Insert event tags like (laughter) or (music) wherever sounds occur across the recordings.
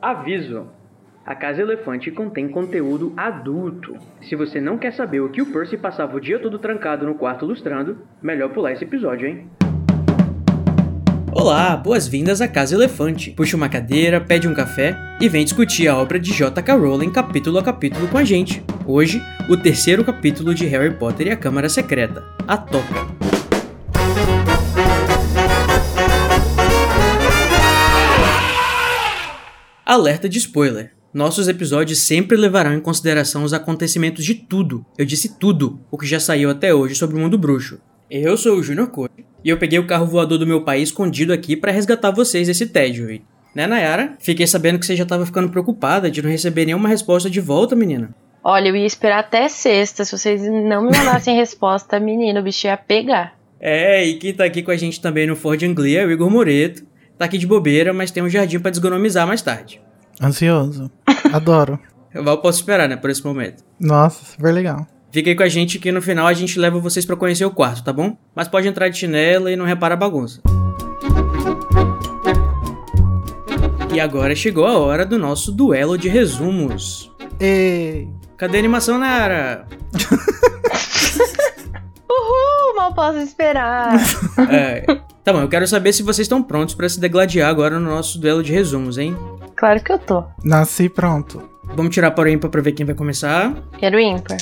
Aviso: a Casa Elefante contém conteúdo adulto. Se você não quer saber o que o Percy passava o dia todo trancado no quarto lustrando, melhor pular esse episódio, hein? Olá, boas-vindas à Casa Elefante. Puxa uma cadeira, pede um café e vem discutir a obra de J.K. Rowling capítulo a capítulo com a gente. Hoje, o terceiro capítulo de Harry Potter e a Câmara Secreta, A Toca. Alerta de spoiler. Nossos episódios sempre levarão em consideração os acontecimentos de tudo, eu disse tudo, o que já saiu até hoje sobre o mundo bruxo. Eu sou o Junior Code e eu peguei o carro voador do meu pai escondido aqui para resgatar vocês desse tédio. hein? Né, Nayara? Fiquei sabendo que você já tava ficando preocupada de não receber nenhuma resposta de volta, menina. Olha, eu ia esperar até sexta. Se vocês não me mandassem (laughs) resposta, menino, o bicho ia pegar. É, e quem tá aqui com a gente também no Ford Anglia é o Igor Moreto. Tá aqui de bobeira, mas tem um jardim pra desgonomizar mais tarde. Ansioso. (laughs) Adoro. Eu mal posso esperar, né, por esse momento. Nossa, super legal. Fica aí com a gente que no final a gente leva vocês pra conhecer o quarto, tá bom? Mas pode entrar de chinela e não repara a bagunça. E agora chegou a hora do nosso duelo de resumos. E... Cadê a animação, Nara? (laughs) Uhul, mal posso esperar. (laughs) É, tá bom, eu quero saber se vocês estão prontos pra se degladiar agora no nosso duelo de resumos, hein? Claro que eu tô. Nasci pronto. Vamos tirar para o ímpar pra ver quem vai começar. Quero ímpar.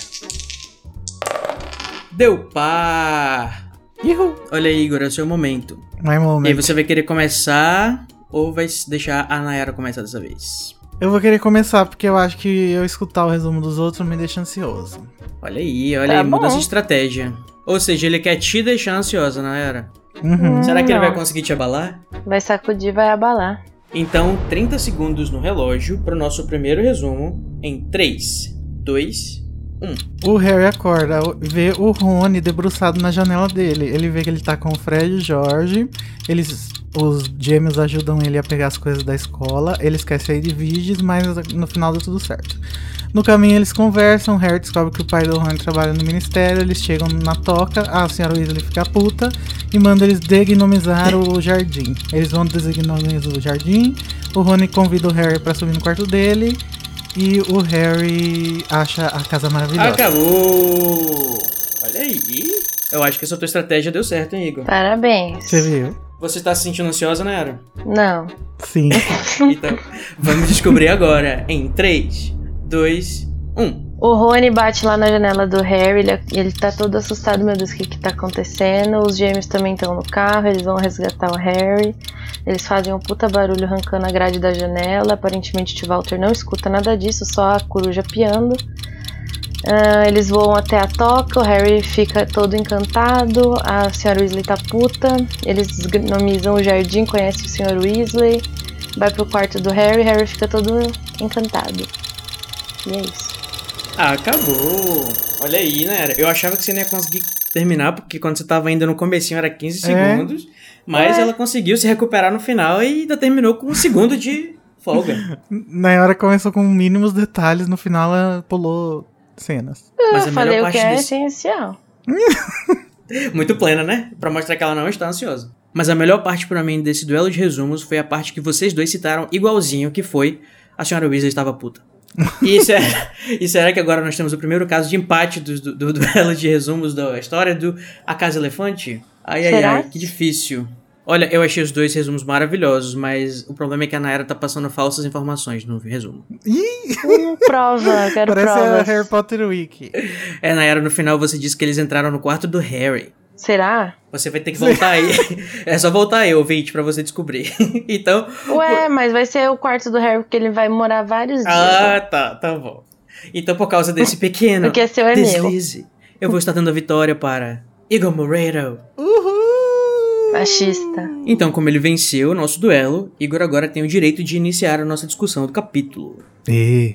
Deu par! Ihu. Olha aí, Igor, é o seu momento. My E aí, você vai querer começar ou vai deixar a Nayara começar dessa vez? Eu vou querer começar porque eu acho que eu escutar o resumo dos outros me deixa ansioso. Olha aí, olha Tá aí, mudança bom. de estratégia. Ou seja, ele quer te deixar ansiosa, Nayara. Uhum. Será que ele não. vai conseguir te abalar? Vai sacudir, vai abalar. Então, 30 segundos no relógio para o nosso primeiro resumo em 3, 2, O Harry acorda, vê o Rony debruçado na janela dele. Ele vê que ele tá com o Fred e o Jorge. Eles, os gêmeos ajudam ele a pegar as coisas da escola. Ele esquece aí de Viges, mas no final deu tudo certo. No caminho eles conversam, o Harry descobre que o pai do Rony trabalha no ministério, eles chegam na toca, a senhora Weasley fica puta e manda eles degnomizar o jardim. Eles vão desgnomizar o jardim, o Rony convida o Harry pra subir no quarto dele e o Harry acha a casa maravilhosa. Acabou! Olha aí. Eu acho que essa tua estratégia deu certo, hein, Igor? Parabéns. Você viu? Você tá se sentindo ansiosa, Nayara? Não. Sim. (laughs) Então, vamos descobrir agora em 3, 2, 1. O Rony bate lá na janela do Harry, ele, ele tá todo assustado, meu Deus, o que que tá acontecendo? Os gêmeos também estão no carro, eles vão resgatar o Harry. Eles fazem um puta barulho arrancando a grade da janela. Aparentemente o Walter não escuta nada disso, só a coruja piando. Ah, eles voam até a toca, o Harry fica todo encantado, a senhora Weasley tá puta. Eles desgnomizam o jardim, conhece o senhor Weasley. Vai pro quarto do Harry, Harry fica todo encantado. E é isso. Ah, acabou. Olha aí, Nayara. Eu achava que você não ia conseguir terminar, porque quando você tava ainda no comecinho era 15 É. segundos. Mas É. ela conseguiu se recuperar no final e ainda terminou com um segundo de (laughs) folga. Na hora começou com mínimos detalhes, no final ela pulou cenas. Mas a Eu falei melhor o que parte é desse... essencial. (laughs) Muito plena, né? Pra mostrar que ela não está ansiosa. Mas a melhor parte pra mim desse duelo de resumos foi a parte que vocês dois citaram igualzinho, que foi a senhora Weasley estava puta. E será, (laughs) e será que agora nós temos o primeiro caso de empate do, do, do (laughs) duelo de resumos da história do A Casa Elefante? Ai, ai, Será? ai, que difícil. Olha, eu achei os dois resumos maravilhosos, mas o problema é que a Nayara tá passando falsas informações no resumo. Ih, Hum, prova, quero parece a. Harry Potter Week. É, Nayara, no final você disse que eles entraram no quarto do Harry. Será? Você vai ter que voltar aí. (laughs) É só voltar aí, ouvinte, pra você descobrir. (laughs) então, Ué, mas vai ser o quarto do Harry porque ele vai morar vários dias. Ah, tá, tá bom. Então, por causa desse (laughs) pequeno Porque seu é meu. deslize, eu vou estar dando a vitória para Igor Moreiro. Uhul! Machista. Então, como ele venceu o nosso duelo, Igor agora tem o direito de iniciar a nossa discussão do capítulo. E...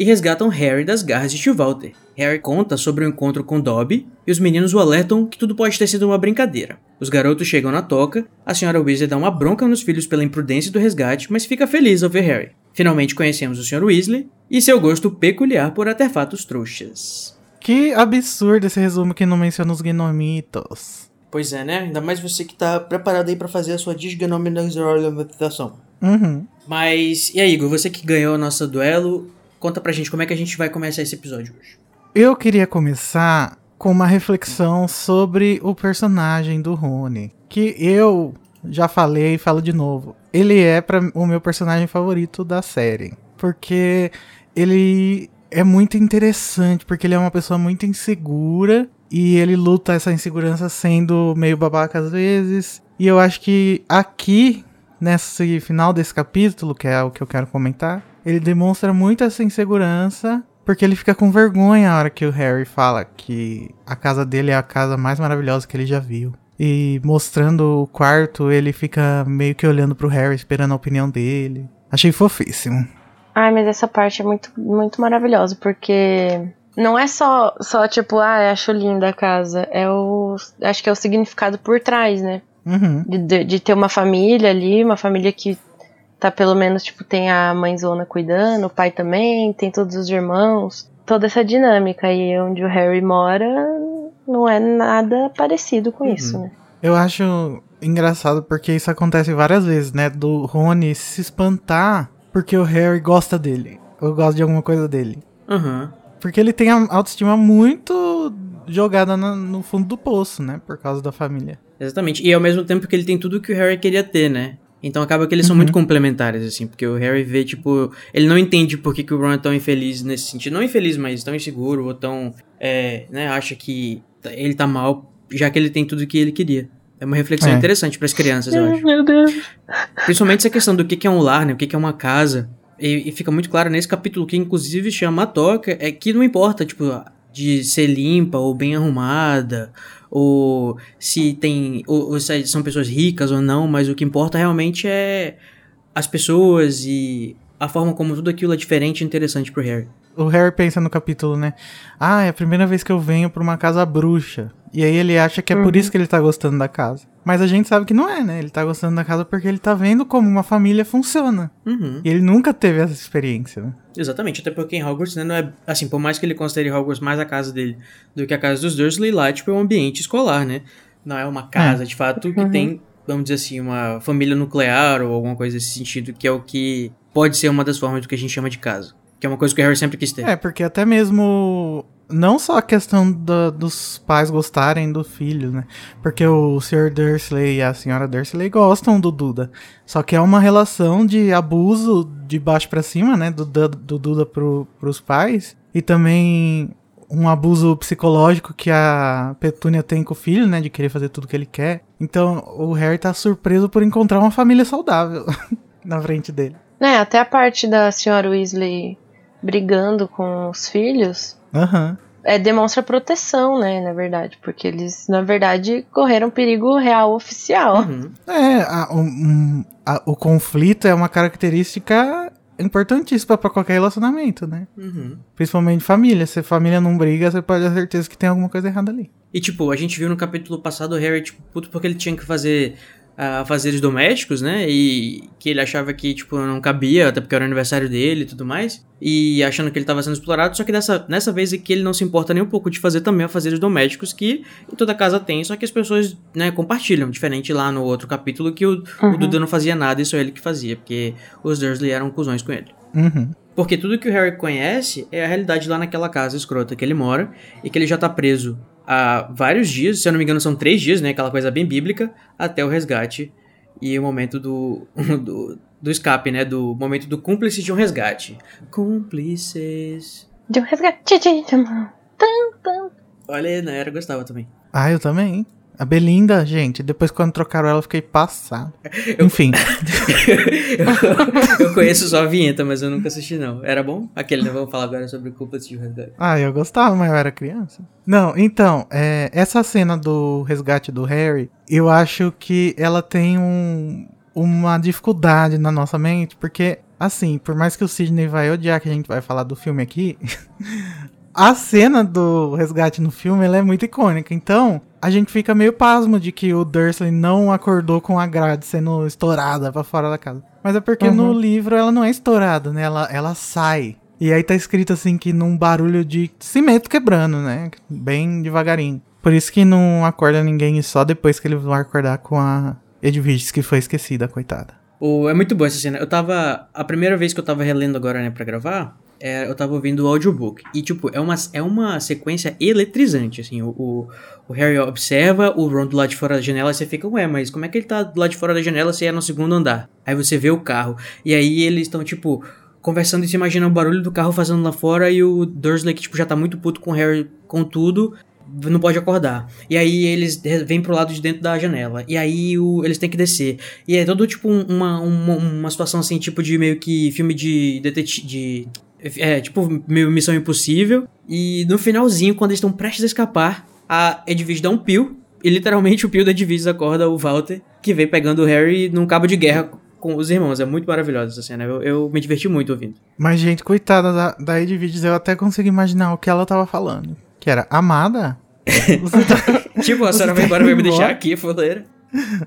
e resgatam Harry das garras de Tio Walter. Harry conta sobre o encontro com Dobby e os meninos o alertam que tudo pode ter sido uma brincadeira. Os garotos chegam na toca, a senhora Weasley dá uma bronca nos filhos pela imprudência do resgate, mas fica feliz ao ver Harry. Finalmente conhecemos o Sr. Weasley e seu gosto peculiar por artefatos trouxas. Que absurdo esse resumo que não menciona os gnomitos. Pois é, né? Ainda mais você que tá preparado aí para fazer a sua desgnomização. Uhum. Mas, e aí, Igor, você que ganhou o nosso duelo, conta pra gente como é que a gente vai começar esse episódio hoje. Eu queria começar com uma reflexão sobre o personagem do Rony. Que eu já falei e falo de novo. Ele é para o meu personagem favorito da série. Porque ele é muito interessante, porque ele é uma pessoa muito insegura e ele luta essa insegurança sendo meio babaca às vezes. E eu acho que aqui, nesse final desse capítulo, que é o que eu quero comentar, ele demonstra muito essa insegurança. Porque ele fica com vergonha a hora que o Harry fala que a casa dele é a casa mais maravilhosa que ele já viu. E mostrando o quarto, ele fica meio que olhando pro Harry, esperando a opinião dele. Achei fofíssimo. Ai, mas essa parte é muito, muito maravilhosa, porque não é só, só tipo, ah, acho linda a casa. É o. Acho que é o significado por trás, né? Uhum. De, de, de ter uma família ali, uma família que tá pelo menos, tipo, tem a mãezona cuidando, o pai também, tem todos os irmãos. Toda essa dinâmica. E onde o Harry mora não é nada parecido com uhum. isso, né? Eu acho engraçado porque isso acontece várias vezes, né? Do Rony se espantar porque o Harry gosta dele. Ou gosta de alguma coisa dele. Uhum. Porque ele tem a autoestima muito jogada no, no fundo do poço, né? Por causa da família. Exatamente. E ao mesmo tempo que ele tem tudo que o Harry queria ter, né? Então acaba que eles são uhum. muito complementares, assim, porque o Harry vê, tipo, ele não entende por que, que o Ron é tão infeliz nesse sentido. Não infeliz, mas tão inseguro, ou tão, é, né, acha que ele tá mal, já que ele tem tudo que ele queria. É uma reflexão é. interessante para as crianças, eu acho. Meu Deus. Principalmente essa questão do que, que é um lar, né, o que, que é uma casa. E, e fica muito claro nesse capítulo, que inclusive chama a toca, é que não importa, tipo, de ser limpa ou bem arrumada, ou se tem ou, ou se são pessoas ricas ou não, mas o que importa realmente é as pessoas e a forma como tudo aquilo é diferente e interessante pro Harry. O Harry pensa no capítulo, né? Ah, é a primeira vez que eu venho pra uma casa bruxa. E aí ele acha que é uhum. por isso que ele tá gostando da casa. Mas a gente sabe que não é, né? Ele tá gostando da casa porque ele tá vendo como uma família funciona. Uhum. E ele nunca teve essa experiência, né? Exatamente, até porque em Hogwarts, né, não é... Assim, por mais que ele considere Hogwarts mais a casa dele do que a casa dos Dursley, lá, tipo, é um ambiente escolar, né? Não é uma casa, é. de fato, que uhum. tem, vamos dizer assim, uma família nuclear ou alguma coisa nesse sentido, que é o que pode ser uma das formas do que a gente chama de casa. Que é uma coisa que o Harry sempre quis ter. É, porque até mesmo. Não só a questão da, dos pais gostarem do filho, né? Porque o Sr. Dursley e a Sra. Dursley gostam do Duda. Só que é uma relação de abuso de baixo para cima, né? Do, do, do Duda pro, pros pais. E também um abuso psicológico que a Petúnia tem com o filho, né? De querer fazer tudo que ele quer. Então o Harry tá surpreso por encontrar uma família saudável (laughs) na frente dele. É, até a parte da senhora Weasley brigando com os filhos, uhum. é, demonstra proteção, né, na verdade, porque eles, na verdade, correram perigo real oficial. Uhum. É, a, um, a, o conflito é uma característica importantíssima para qualquer relacionamento, né? Uhum. Principalmente família. Se a família não briga, você pode ter certeza que tem alguma coisa errada ali. E, tipo, a gente viu no capítulo passado o Harry, tipo, puto porque ele tinha que fazer a fazeres domésticos, né? E que ele achava que, tipo, não cabia, até porque era o aniversário dele e tudo mais. E achando que ele estava sendo explorado, só que dessa, nessa vez aqui ele não se importa nem um pouco de fazer também afazeres domésticos que em toda casa tem, só que as pessoas, né, compartilham. Diferente lá no outro capítulo que o, uhum. o Duda não fazia nada e só ele que fazia, porque os Dursley eram cuzões com ele. Uhum. Porque tudo que o Harry conhece é a realidade lá naquela casa escrota que ele mora e que ele já tá preso há vários dias, se eu não me engano são três dias, né? Aquela coisa bem bíblica, até o resgate e o momento do, (laughs) do, do escape, né? Do momento do cúmplice de um resgate. Cúmplices. De um resgate. Olha, né? Era gostava também. Ah, eu também. A Belinda, gente, depois quando trocaram ela, eu fiquei passado. Eu... Enfim. (laughs) eu, eu, conheço só a vinheta, mas eu nunca assisti, não. Era bom? Aquele, né? Vamos falar agora sobre Culpas de Resgate. Ah, eu gostava, mas eu era criança. Não, então, é, essa cena do resgate do Harry, eu acho que ela tem um, uma dificuldade na nossa mente, porque assim, por mais que o Sidney vai odiar que a gente vai falar do filme aqui, (laughs) a cena do resgate no filme ela é muito icônica. Então, a gente fica meio pasmo de que o Dursley não acordou com a grade sendo estourada pra fora da casa. Mas é porque Uhum. no livro ela não é estourada, né? Ela, ela sai. E aí tá escrito assim que num barulho de cimento quebrando, né? Bem devagarinho. Por isso que não acorda ninguém e só depois que ele vai acordar com a Edwiges que foi esquecida, coitada. O, é muito boa essa cena. Eu tava. A primeira vez que eu tava relendo agora, né, pra gravar, é, eu tava ouvindo o audiobook. E, tipo, é uma, é uma sequência eletrizante, assim. O, o, o Harry observa o Ron do lado de fora da janela e você fica, ué, mas como é que ele tá do lado de fora da janela se é no segundo andar? Aí você vê o carro. E aí eles estão, tipo, conversando e se imagina o barulho do carro fazendo lá fora e o Dursley, que, tipo, já tá muito puto com o Harry com tudo. Não pode acordar. E aí eles vêm pro lado de dentro da janela. E aí o, eles têm que descer. E é todo tipo um- uma, uma, uma situação assim, tipo de meio que filme de detetive. De, é, tipo, meio Missão Impossível. E no finalzinho, quando eles estão prestes a escapar, a Edwige dá um pio. E literalmente o pio da Edwige acorda o Walter, que vem pegando o Harry num cabo de guerra com os irmãos. É muito maravilhosa essa cena. Eu, eu me diverti muito ouvindo. Mas, gente, coitada da, da Edwiges, eu até consigo imaginar o que ela tava falando. Que era, amada? (laughs) Você tá... tipo, a senhora vai embora, vai me deixar aqui, foleira.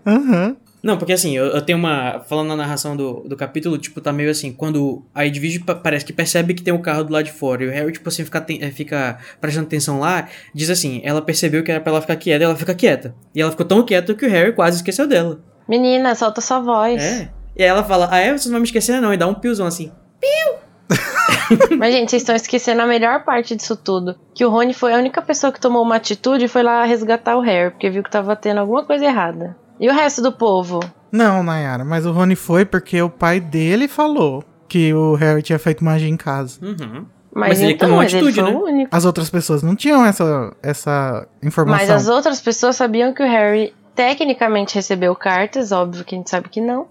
Aham. Não, porque assim, eu, eu tenho uma. Falando na narração do, do capítulo, tipo, tá meio assim, quando a Edwige pa- parece que percebe que tem um carro do lado de fora e o Harry, tipo assim, fica, eh, fica prestando atenção lá, diz assim, ela percebeu que era pra ela ficar quieta e ela fica quieta. E ela ficou tão quieta que o Harry quase esqueceu dela. Menina, solta sua voz. É. E aí ela fala, ah, é? Vocês não vão me esquecer, não. E dá um piozão assim. (laughs) Mas, gente, vocês estão esquecendo a melhor parte disso tudo. Que o Rony foi a única pessoa que tomou uma atitude e foi lá resgatar o Harry, porque viu que tava tendo alguma coisa errada. E o resto do povo? Não, Nayara, mas o Rony foi porque o pai dele falou que o Harry tinha feito magia em casa. Uhum. Mas, Mas ele então, tomou mas ele atitude, foi né? o único. As outras pessoas não tinham essa, essa informação. Mas as outras pessoas sabiam que o Harry tecnicamente recebeu cartas, óbvio que a gente sabe que não.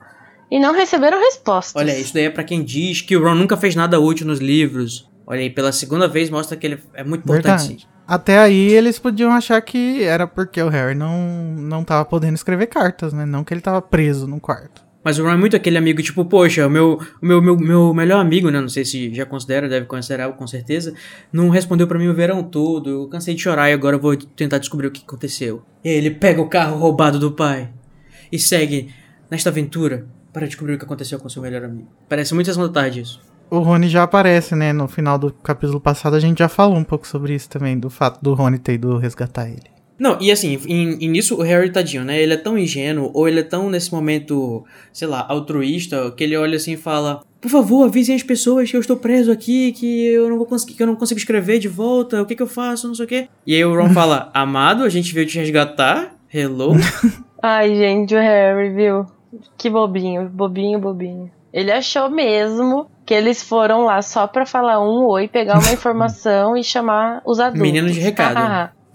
E não receberam respostas. Olha, isso daí é pra quem diz que o Ron nunca fez nada útil nos livros. Olha aí, pela segunda vez mostra que ele é muito importante. Até aí eles podiam achar que era porque o Harry não, não tava podendo escrever cartas, né? Não que ele tava preso no quarto. Mas o Ron é muito aquele amigo, tipo, poxa, o meu, meu, meu, meu melhor amigo, né? Não sei se já considera, deve considerar com certeza. Não respondeu pra mim o verão todo. Eu cansei de chorar e agora vou tentar descobrir o que aconteceu. E aí ele pega o carro roubado do pai e segue nesta aventura para descobrir o que aconteceu com seu melhor amigo. Parece muito Sessão da Tarde isso. O Rony já aparece, né? No final do capítulo passado a gente já falou um pouco sobre isso também, do fato do Rony ter ido resgatar ele. Não, e assim, em, nisso o Harry, tadinho, né? Ele é tão ingênuo, ou ele é tão, nesse momento, sei lá, altruísta, que ele olha assim e fala: Por favor, avisem as pessoas que eu estou preso aqui, que eu não vou conseguir, que eu não consigo escrever de volta, o que que eu faço, não sei o quê. E aí o Ron (laughs) fala: Amado, a gente veio te resgatar? Hello? (laughs) Ai, gente, o Harry, viu? Que bobinho, bobinho, bobinho. Ele achou mesmo que eles foram lá só pra falar um oi, pegar uma (laughs) informação e chamar os adultos. Menino de recado.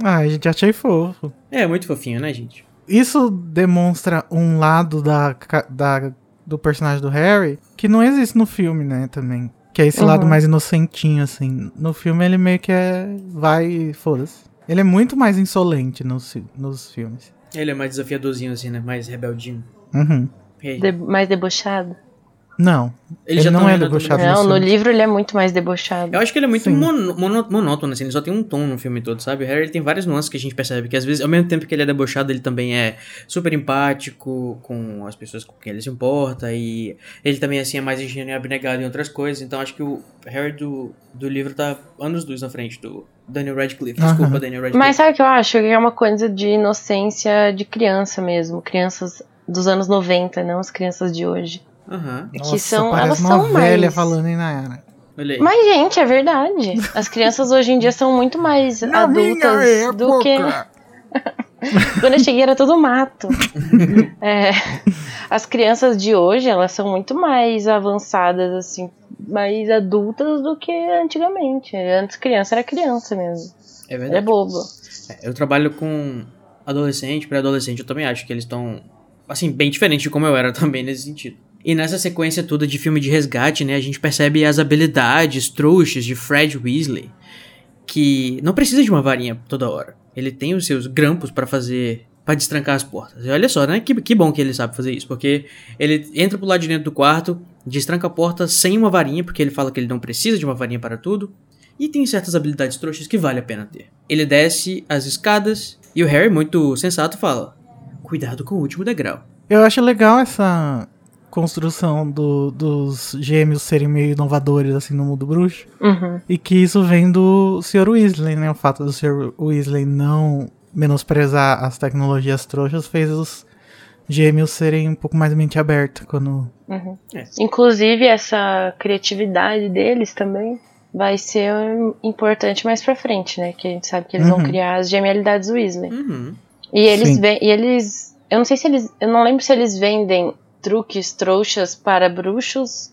Ah, a gente achei fofo. é, muito fofinho, né, gente? Isso demonstra um lado da, da, do personagem do Harry que não existe no filme, né, também. Que é esse Uhum. lado mais inocentinho, assim. No filme ele meio que é. Vai e foda-se. Ele é muito mais insolente nos, nos filmes. Ele é mais desafiadorzinho, assim, né? Mais rebeldinho. Uhum. E mais debochado. Não. Ele ele já não é debochado. Não, no livro ele é muito mais debochado. Eu acho que ele é muito mono- mono- monótono, assim, ele só tem um tom no filme todo, sabe? O Harry ele tem várias nuances que a gente percebe, que às vezes, ao mesmo tempo que ele é debochado, ele também é super empático com as pessoas com quem ele se importa, e ele também, assim, é mais ingênuo e abnegado em outras coisas, então acho que o Harry do, do livro tá anos luz na frente do Daniel Radcliffe. Desculpa. Daniel Radcliffe. Mas sabe o que eu acho? Que é uma coisa de inocência de criança mesmo. Crianças dos anos 90, não as crianças de hoje. Aham, que são- parece elas uma são velha mais- falando em Nayara. Mas, gente, é verdade. As crianças hoje em dia são muito mais adultas do que. (laughs) Quando eu cheguei era tudo mato. É, as crianças de hoje, elas são muito mais avançadas, assim, mais adultas do que antigamente. Antes criança era criança mesmo. É Era verdade. bobo. É, Eu trabalho com adolescente, pré-adolescente, eu também acho que eles estão, assim, bem diferente de como eu era também nesse sentido. E nessa sequência toda de filme de resgate, né, a gente percebe as habilidades trouxas de Fred Weasley, que não precisa de uma varinha toda hora. Ele tem os seus grampos pra fazer, pra destrancar as portas. E olha só, né, que, que bom que ele sabe fazer isso, porque ele entra pro lado de dentro do quarto, destranca a porta sem uma varinha, porque ele fala que ele não precisa de uma varinha para tudo. E tem certas habilidades trouxas que vale a pena ter. Ele desce as escadas e o Harry, muito sensato, fala: Cuidado com o último degrau. Eu acho legal essa construção do- dos gêmeos serem meio inovadores assim no mundo bruxo. Uhum. E que isso vem do Sr. Weasley, né? O fato do Sr. Weasley não menosprezar as tecnologias trouxas fez os gêmeos serem um pouco mais mente aberta quando. Uhum. É. Inclusive, essa criatividade deles também vai ser importante mais pra frente, né? Que a gente sabe que eles vão Uhum. criar as genialidades Weasley. Uhum. E eles e eles. Eu não sei se eles. Eu não lembro se eles vendem truques, trouxas para bruxos.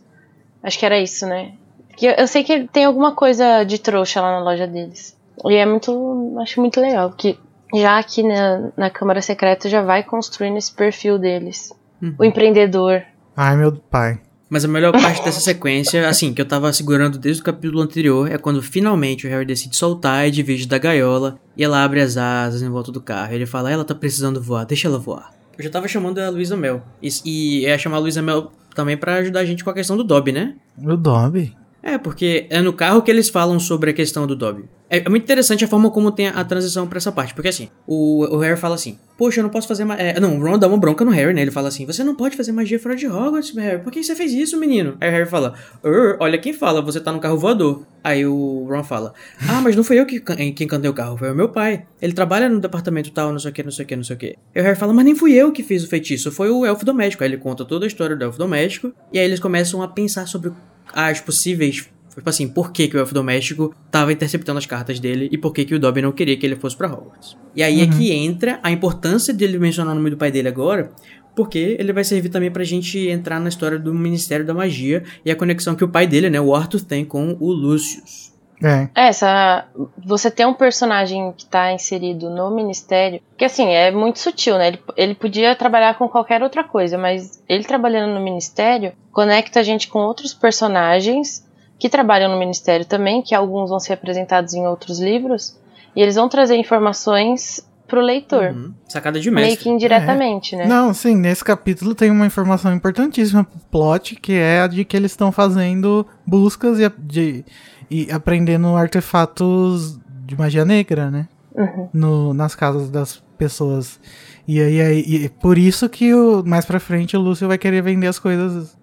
Acho que era isso, né? Que eu, eu sei que tem alguma coisa de trouxa lá na loja deles. E é muito. Acho muito legal. Que já aqui na, na Câmara Secreta já vai construindo esse perfil deles. Uhum. O empreendedor. Ai, meu pai. Mas a melhor parte dessa sequência, assim, que eu tava segurando desde o capítulo anterior, é quando finalmente o Harry decide soltar a Edwige da gaiola e ela abre as asas em volta do carro. Ele fala, ela tá precisando voar, deixa ela voar. Eu já tava chamando a Luísa Mel. E, e ia chamar a Luísa Mel também pra ajudar a gente com a questão do Dobby, né? O Dobby. É, porque é no carro que eles falam sobre a questão do Dobby. É, é muito interessante a forma como tem a, transição pra essa parte. Porque assim, o, o Harry fala assim: Poxa, eu não posso fazer. É, não, o Ron dá uma bronca no Harry, né? Ele fala assim: Você não pode fazer magia fora de Hogwarts, Harry. Por que você fez isso, menino? Aí o Harry fala: "Er, Olha quem fala, você tá no carro voador. Aí o Ron fala: Ah, mas não fui eu que, can- que encantei o carro, foi o meu pai. Ele trabalha no departamento tal, não sei o que, não sei o que, não sei o que. Aí o Harry fala: Mas nem fui eu que fiz o feitiço, foi o elfo doméstico. Aí ele conta toda a história do elfo doméstico. E aí eles começam a pensar sobre as possíveis Tipo assim, por que, que o elfo doméstico tava interceptando as cartas dele e por que, que o Dobby não queria que ele fosse pra Hogwarts. E aí é que entra a importância dele mencionar o nome do pai dele agora, porque ele vai servir também pra gente entrar na história do Ministério da Magia e a conexão que o pai dele, né, o Arthur, tem com o Lucius. É. É, essa. Você ter um personagem que tá inserido no ministério. Que assim, é muito sutil, né? Ele, ele podia trabalhar com qualquer outra coisa, mas ele trabalhando no ministério conecta a gente com outros personagens que trabalham no ministério também, que alguns vão ser apresentados em outros livros, e eles vão trazer informações pro leitor. Uhum. Sacada de Meio mestre. que indiretamente, né? Não, sim, nesse capítulo tem uma informação importantíssima pro plot, que é a de que eles estão fazendo buscas e, de, e aprendendo artefatos de magia negra, né? Uhum. No, nas casas das pessoas. E aí, aí e por isso que o, mais pra frente o Lúcio vai querer vender as coisas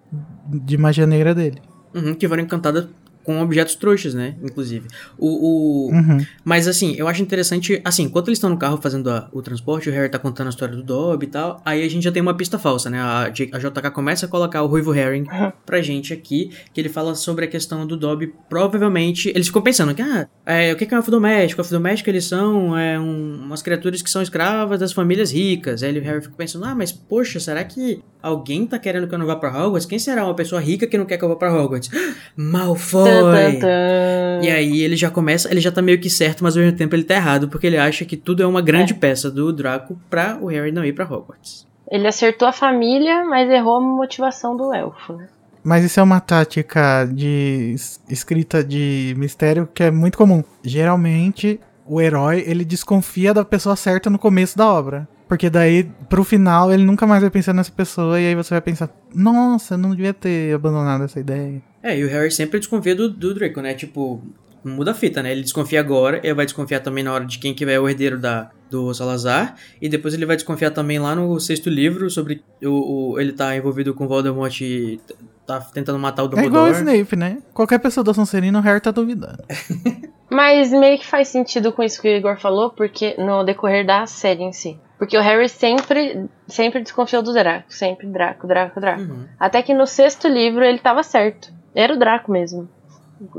de magia negra dele. Uhum, que foram encantadas com objetos trouxas, né? Inclusive. O, o, Uhum. Mas assim, eu acho interessante, assim, enquanto eles estão no carro fazendo a- o transporte, o Harry tá contando a história do Dobby e tal, aí a gente já tem uma pista falsa, né? A, a JK começa a colocar o Ruivo Herring pra gente aqui, que ele fala sobre a questão do Dobby, provavelmente, eles ficam pensando que, ah, é, o que é um elfo doméstico? Elfo doméstico, eles são é, um- umas criaturas que são escravas das famílias ricas. Aí o Harry fica pensando, ah, mas poxa, será que alguém tá querendo que eu não vá pra Hogwarts? Quem será uma pessoa rica que não quer que eu vá pra Hogwarts? (gasps) Malfoy! Tan. E aí ele já começa, ele já tá meio que certo, mas ao mesmo tempo ele tá errado, porque ele acha que tudo é uma grande É. peça do Draco pra o Harry não ir pra Hogwarts. Ele acertou a família, mas errou a motivação do elfo, né? Mas isso é uma tática de es- escrita de mistério que é muito comum. Geralmente, o herói, ele desconfia da pessoa certa no começo da obra. Porque daí, pro final, ele nunca mais vai pensar nessa pessoa e aí você vai pensar, nossa, eu não devia ter abandonado essa ideia. É, e o Harry sempre desconfia do, do Draco, né? Tipo, muda a fita, né? Ele desconfia agora, ele vai desconfiar também na hora de quem que é o herdeiro da, do Salazar, e depois ele vai desconfiar também lá no sexto livro sobre o, o- ele tá envolvido com Voldemort e tá tentando matar o É igual o Dumbledore. Snape, né? Qualquer pessoa da Sonserina, o Harry tá duvidando. (laughs) Mas meio que faz sentido com isso que o Igor falou, porque no decorrer da série em si. Porque o Harry sempre, sempre desconfiou do Draco. Sempre Draco, Draco, Draco. Uhum. Até que no sexto livro ele tava certo. Era o Draco mesmo.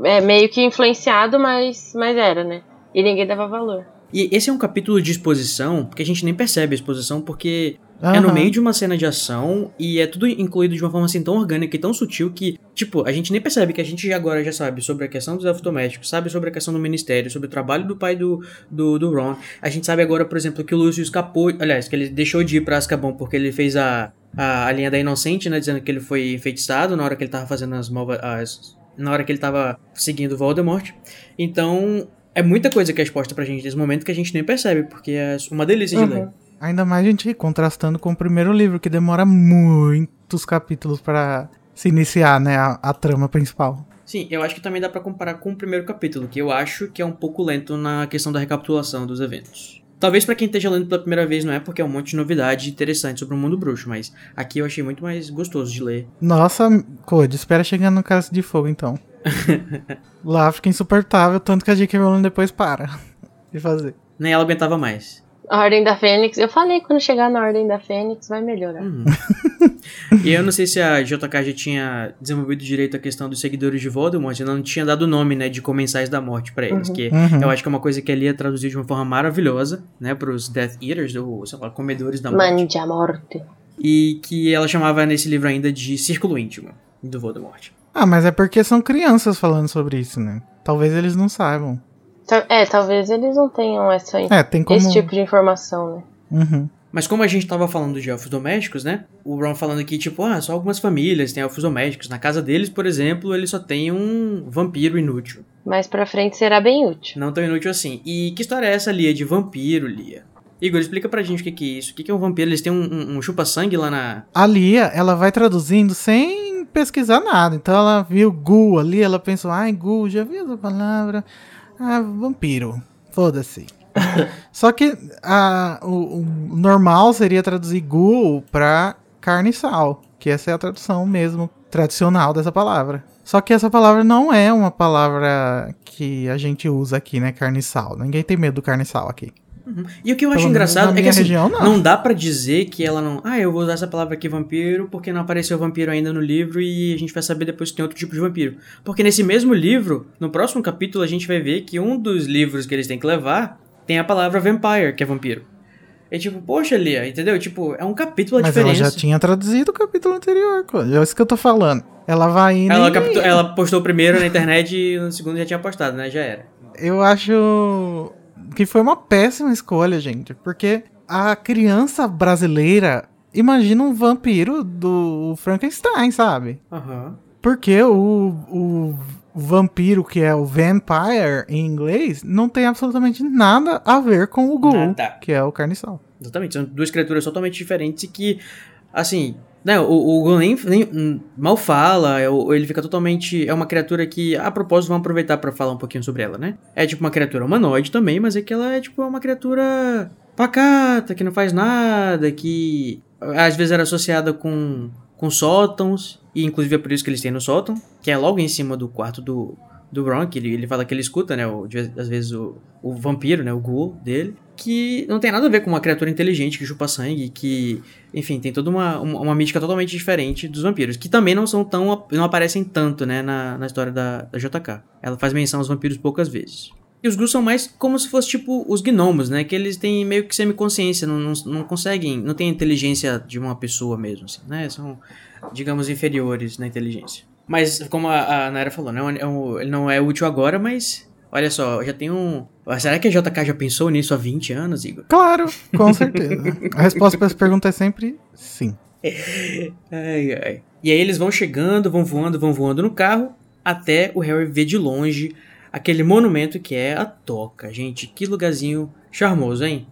É meio que influenciado, mas, mas era, né? E ninguém dava valor. E esse é um capítulo de exposição, porque a gente nem percebe a exposição, porque É no meio de uma cena de ação e é tudo incluído de uma forma assim tão orgânica e tão sutil que, tipo, a gente nem percebe que a gente agora já sabe sobre a questão dos elfos domésticos, sabe sobre a questão do ministério, sobre o trabalho do pai do, do, do Ron. A gente sabe agora, por exemplo, que o Lúcio escapou, aliás, que ele deixou de ir pra Azkaban porque ele fez a, a, a linha da inocente, né, dizendo que ele foi enfeitiçado na hora que ele tava fazendo as malva, as na hora que ele tava seguindo Voldemort. Então, é muita coisa que é exposta pra gente nesse momento que a gente nem percebe, porque é uma delícia de Uhum. ler. Ainda mais a gente contrastando com o primeiro livro, que demora muitos capítulos pra se iniciar, né, a, a trama principal. Sim, eu acho que também dá pra comparar com o primeiro capítulo, que eu acho que é um pouco lento na questão da recapitulação dos eventos. Talvez pra quem esteja lendo pela primeira vez não é porque é um monte de novidade interessante sobre o mundo bruxo, mas aqui eu achei muito mais gostoso de ler. Nossa, Code, espera chegar no Cálice de Fogo então. (laughs) Lá fica insuportável, tanto que a J.K. Rowling depois para (laughs) de fazer. Nem ela aguentava mais. A Ordem da Fênix, eu falei quando chegar na Ordem da Fênix vai melhorar. Uhum. (laughs) e eu não sei se a JK já tinha desenvolvido direito a questão dos seguidores de Voldemort, ela não tinha dado o nome, né, de comensais da morte pra eles, Uhum. que Uhum. eu acho que é uma coisa que ali é traduzido de uma forma maravilhosa, né, pros Death Eaters, ou, sei lá, comedores da morte. Mande a morte. E que ela chamava nesse livro ainda de Círculo Íntimo do Voldemort. Ah, mas é porque são crianças falando sobre isso, né? Talvez eles não saibam. É, talvez eles não tenham essa, É, tem como. esse tipo de informação, né? Uhum. Mas como a gente tava falando de elfos domésticos, né? O Ron falando aqui, tipo, ah, só algumas famílias têm elfos domésticos. Na casa deles, por exemplo, ele só tem um vampiro inútil. Mais pra frente será bem útil. Não tão inútil assim. E que história é essa, Lia, de vampiro, Lia? Igor, explica pra gente o que, que é isso. O que, que é um vampiro? Eles têm um, um- um chupa-sangue lá na. A Lia, ela vai traduzindo sem pesquisar nada. Então ela viu Gu ali, ela pensou, ai, Gu, já vi essa palavra. Ah, vampiro. Foda-se. (laughs) Só que a, o, o normal seria traduzir Gu pra carne e sal. Que essa é a tradução mesmo tradicional dessa palavra. Só que essa palavra não é uma palavra que a gente usa aqui, né? Carne e sal. Ninguém tem medo do carne e sal aqui. E o que eu acho Pelo menos engraçado é que assim, região, não. não dá pra dizer que ela não. Ah, eu vou usar essa palavra aqui, vampiro, porque não apareceu vampiro ainda no livro e a gente vai saber depois que tem outro tipo de vampiro. Porque nesse mesmo livro, no próximo capítulo, a gente vai ver que um dos livros que eles têm que levar tem a palavra vampire, que é vampiro. É tipo, poxa, Lia, entendeu? Tipo, é um capítulo a Mas diferença. ela já tinha traduzido o capítulo anterior, é isso que eu tô falando. Ela vai indo. Ela, e- ela postou o primeiro na internet e no segundo já tinha postado, né? Já era. Eu acho que foi uma péssima escolha, gente. Porque a criança brasileira imagina um vampiro do Frankenstein, sabe? Aham. Porque o, o vampiro, que é o vampire em inglês, não tem absolutamente nada a ver com o ghoul, Nada. que é o carniçal. Exatamente, são duas criaturas totalmente diferentes e que, assim, né, o, o nem, mal fala, é ele fica totalmente. É uma criatura que, a propósito, vamos aproveitar pra falar um pouquinho sobre ela, né? É tipo uma criatura humanoide também, mas é que ela é tipo uma criatura pacata, que não faz nada, que às vezes era associada com, com sótãos, e inclusive é por isso que eles têm no sótão, que é logo em cima do quarto do, do Ron, que ele, ele fala que ele escuta, né, o, às vezes o, o vampiro, né, o ghoul dele, que não tem nada a ver com uma criatura inteligente que chupa sangue, que, enfim, tem toda uma, uma, uma mística totalmente diferente dos vampiros, que também não são tão, não aparecem tanto, né, na, na história da, da JK. Ela faz menção aos vampiros poucas vezes. E os ghouls são mais como se fosse tipo os gnomos, né? Que eles têm meio que semiconsciência, não, não, não conseguem, não tem inteligência de uma pessoa mesmo, assim, né? São, digamos, inferiores na inteligência. Mas, como a, a Naira falou, né? é um- ele não é útil agora, mas olha só, já tem um. Será que a JK já pensou nisso há 20 anos, Igor? Claro, com certeza. a resposta para essa pergunta é sempre sim. (laughs) Ai, ai. E aí eles vão chegando, vão voando, vão voando no carro, até o Harry ver de longe aquele monumento que é a toca. Gente, que lugarzinho charmoso, hein?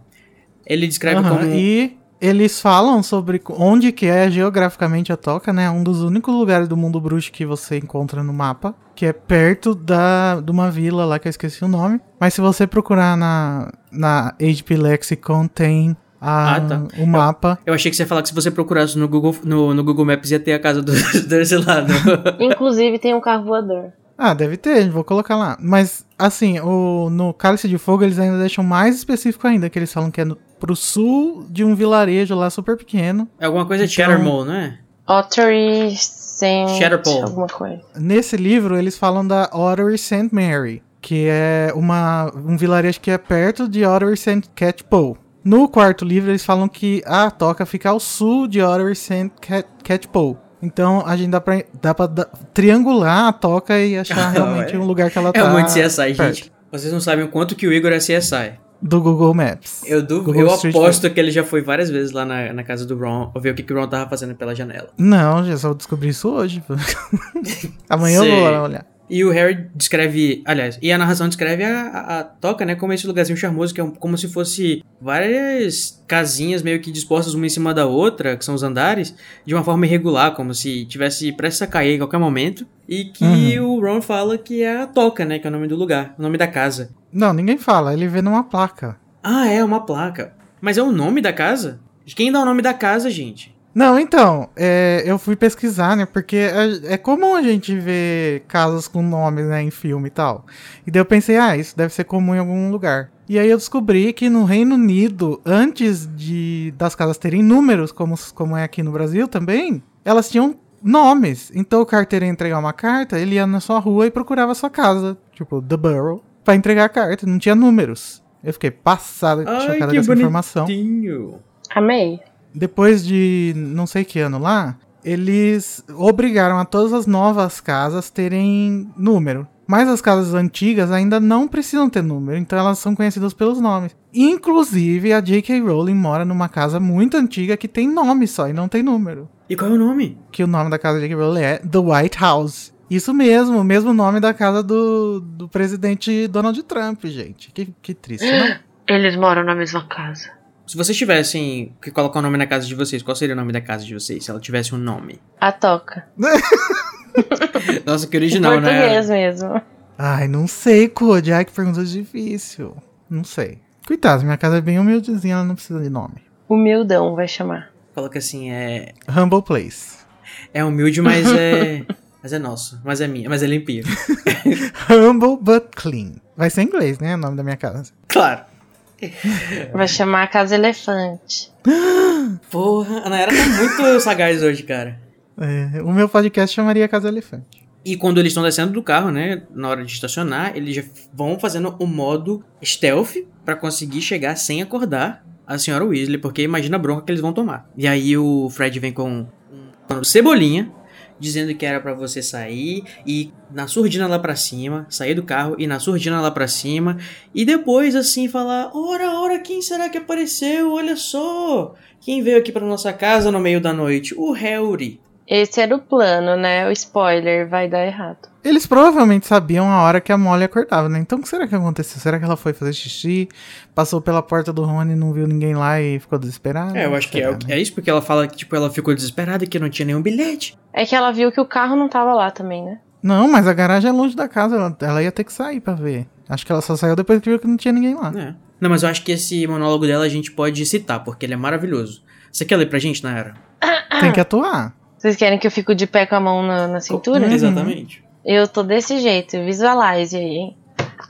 Ele descreve Aham, como. E eles falam sobre onde que é geograficamente a toca, né? Um dos únicos lugares do mundo bruxo que você encontra no mapa, que é perto da, de uma vila lá que eu esqueci o nome. Mas se você procurar na, na HP Lexicon, tem a- Ah, tá. o mapa. Eu achei que você ia falar que se você procurasse no Google, no, no Google Maps ia ter a casa do, (laughs) desse lado. (laughs) Inclusive tem um carro voador. Ah, deve ter, vou colocar lá. Mas, assim, o, no Cálice de Fogo eles ainda deixam mais específico ainda, que eles falam que é no, pro sul de um vilarejo lá super pequeno. É alguma coisa de Então- Shattermole, não é? Ottery Saint... Shatterpole. Alguma coisa. Nesse livro, eles falam da Ottery St. Mary, que é uma, um vilarejo que é perto de Ottery St. Catchpole. No quarto livro, eles falam que a toca fica ao sul de Ottery St. Cat- Catchpole. Então, a gente dá pra, dá pra da- triangular a toca e achar (laughs) realmente é. um lugar que ela É tá. muito CSI, perto. gente. Vocês não sabem o quanto que o Igor é CSI. Do Google Maps. Eu, Google eu Street aposto que ele já foi várias vezes lá na, na casa do Ron, ver o que, que o Ron tava fazendo pela janela. Não, já só descobri isso hoje. (laughs) Amanhã eu vou lá olhar. E o Harry descreve, aliás, e a narração descreve a, a, a toca, né, como esse lugarzinho charmoso, que é um, como se fosse várias casinhas meio que dispostas uma em cima da outra, que são os andares, de uma forma irregular, como se tivesse prestes a cair em qualquer momento. E que uhum. o Ron fala que é a toca, né, que é o nome do lugar, o nome da casa. Não, ninguém fala, ele vê numa placa. Ah, é, uma placa. Mas é o nome da casa? Quem dá o nome da casa, gente? Não, então, é, eu fui pesquisar, né? Porque é, é, comum a gente ver casas com nomes, né, em filme e tal. E daí eu pensei, ah, isso deve ser comum em algum lugar. E aí eu descobri que no Reino Unido, antes de das casas terem números, como, como é aqui no Brasil também, elas tinham nomes. Então o carteiro ia entregar uma carta, ele ia na sua rua e procurava a sua casa, tipo, The Borough, pra entregar a carta. Não tinha números. Eu fiquei passada, chocada dessa bonitinho. informação. Amei depois de não sei que ano lá, eles obrigaram a todas as novas casas terem número. Mas as casas antigas ainda não precisam ter número, então elas são conhecidas pelos nomes. Inclusive, a J.K. Rowling mora numa casa muito antiga que tem nome só e não tem número. E qual é o nome? Que o nome da casa da J.K. Rowling é The White House. Isso mesmo, o mesmo nome da casa do, do presidente Donald Trump, gente. Que, que triste, não? (gasps) Eles moram na mesma casa. Se vocês tivessem que colocar o um nome na casa de vocês, qual seria o nome da casa de vocês? Se ela tivesse um nome. A Toca. (laughs) Nossa, que original, né? Português mesmo. Ai, não sei, Code. Ai, que pergunta difícil. Não sei. Coitado, minha casa é bem humildezinha, ela não precisa de nome. Humildão, vai chamar. Coloca assim, é... Humble Place. É humilde, mas é... (laughs) mas é nosso. Mas é minha, mas é limpinho. Humble but clean. Vai ser em inglês, né? O nome da minha casa. Claro. (laughs) Vai chamar a Casa Elefante. (gasps) Porra, a Nayara tá muito (laughs) sagaz hoje, cara. É, o meu podcast chamaria Casa Elefante. E quando eles estão descendo do carro, né, na hora de estacionar, eles já vão fazendo o modo stealth para conseguir chegar sem acordar a senhora Weasley, porque imagina a bronca que eles vão tomar. E aí o Fred vem com um cebolinha dizendo que era para você sair e na surdina lá para cima, sair do carro e na surdina lá para cima e depois assim falar: "Ora, ora, quem será que apareceu? Olha só, quem veio aqui para nossa casa no meio da noite? O Harry." Esse era o plano, né? O spoiler vai dar errado. Eles provavelmente sabiam a hora que a Molly acordava, né? Então o que será que aconteceu? Será que ela foi fazer xixi, passou pela porta do Rony, não viu ninguém lá e ficou desesperada? É, eu acho será, que é, né? é isso porque ela fala que tipo ela ficou desesperada e que não tinha nenhum bilhete. É que ela viu que o carro não tava lá também, né? Não, mas a garagem é longe da casa, ela, ela ia ter que sair para ver. Acho que ela só saiu depois que viu que não tinha ninguém lá. É. Não, mas eu acho que esse monólogo dela a gente pode citar, porque ele é maravilhoso. Você quer ler pra gente, Nayara? Tem que atuar. Vocês querem que eu fique de pé com a mão na, na cintura? Uhum. Exatamente. Eu tô desse jeito, visualize aí, hein?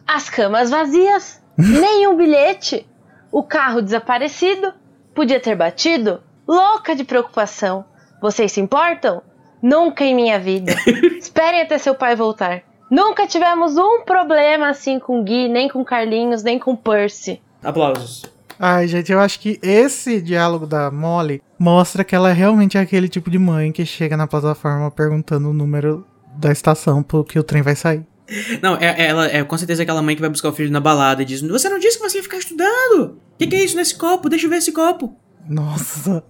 As camas vazias, (laughs) nenhum bilhete, o carro desaparecido, podia ter batido, louca de preocupação. Vocês se importam? Nunca em minha vida. (laughs) Esperem até seu pai voltar. Nunca tivemos um problema assim com Gui, nem com Carlinhos, nem com Percy. Aplausos. Ai, gente, eu acho que esse diálogo da Molly mostra que ela realmente é aquele tipo de mãe que chega na plataforma perguntando o número da estação porque o trem vai sair. Não, é, é, ela é com certeza aquela mãe que vai buscar o filho na balada e diz: Você não disse que você ia ficar estudando? O que, que, é isso nesse copo? Deixa eu ver esse copo. Nossa.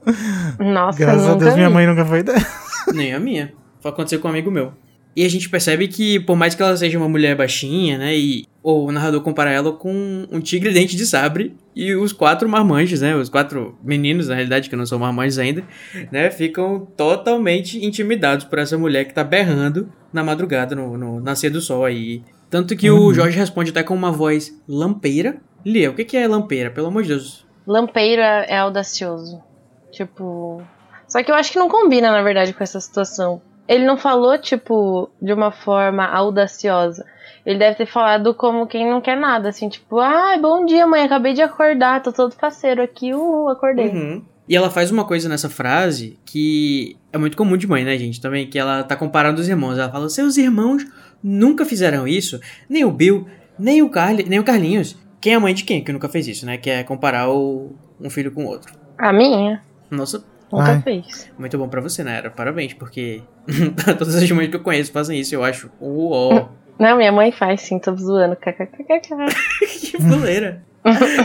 Nossa, Graças a Deus, minha mãe nunca foi (laughs) dessa. Nem a minha. Foi acontecer com um amigo meu. E a gente percebe que, por mais que ela seja uma mulher baixinha, né? E o narrador compara ela com um tigre dente de sabre e os quatro marmanjos, né? Os quatro meninos, na realidade, que não são marmanjos ainda, né? Ficam totalmente intimidados por essa mulher que tá berrando na madrugada, no, no nascer do sol aí. Tanto que uhum. o Jorge responde até com uma voz lampeira. Lia, o que, que é lampeira? Pelo amor de Deus. Lampeira é audacioso. Tipo. Só que eu acho que não combina, na verdade, com essa situação. Ele não falou, tipo, de uma forma audaciosa. Ele deve ter falado como quem não quer nada, assim, tipo, ai, ah, bom dia, mãe, acabei de acordar, tô todo faceiro aqui, uh, acordei. Uhum. E ela faz uma coisa nessa frase que é muito comum de mãe, né, gente? Também, que ela tá comparando os irmãos. Ela fala, seus irmãos nunca fizeram isso, nem o Bill, nem o, Carli, nem o Carlinhos. Quem é a mãe de quem que nunca fez isso, né? Que é comparar o, um filho com o outro. A minha? Nossa, Nunca Ai. fez. Muito bom pra você, Nara. Parabéns, porque (laughs) todas as mães que eu conheço fazem isso. Eu acho. Uó. Não, minha mãe faz sim, tô zoando. (laughs) que fuleira.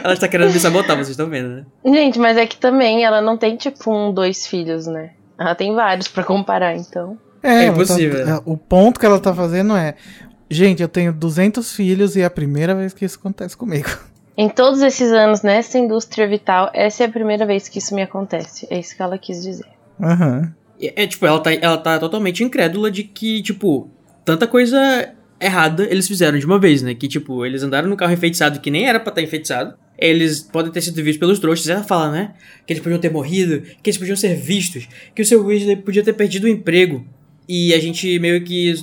ela está querendo me sabotar, vocês estão vendo, né? Gente, mas é que também ela não tem tipo um, dois filhos, né? Ela tem vários para comparar, então. É, é impossível. Tá, o ponto que ela tá fazendo é Gente, eu tenho 200 filhos e é a primeira vez que isso acontece comigo. Em todos esses anos nessa indústria vital, essa é a primeira vez que isso me acontece. É isso que ela quis dizer. Aham. É, é, tipo, ela tá, ela tá totalmente incrédula de que, tipo, tanta coisa errada eles fizeram de uma vez, né? Que, tipo, eles andaram no carro enfeitiçado que nem era pra estar enfeitiçado. Eles podem ter sido vistos pelos trouxas. Ela fala, né? Que eles podiam ter morrido, que eles podiam ser vistos, que o seu Weasley podia ter perdido o emprego. E a gente meio que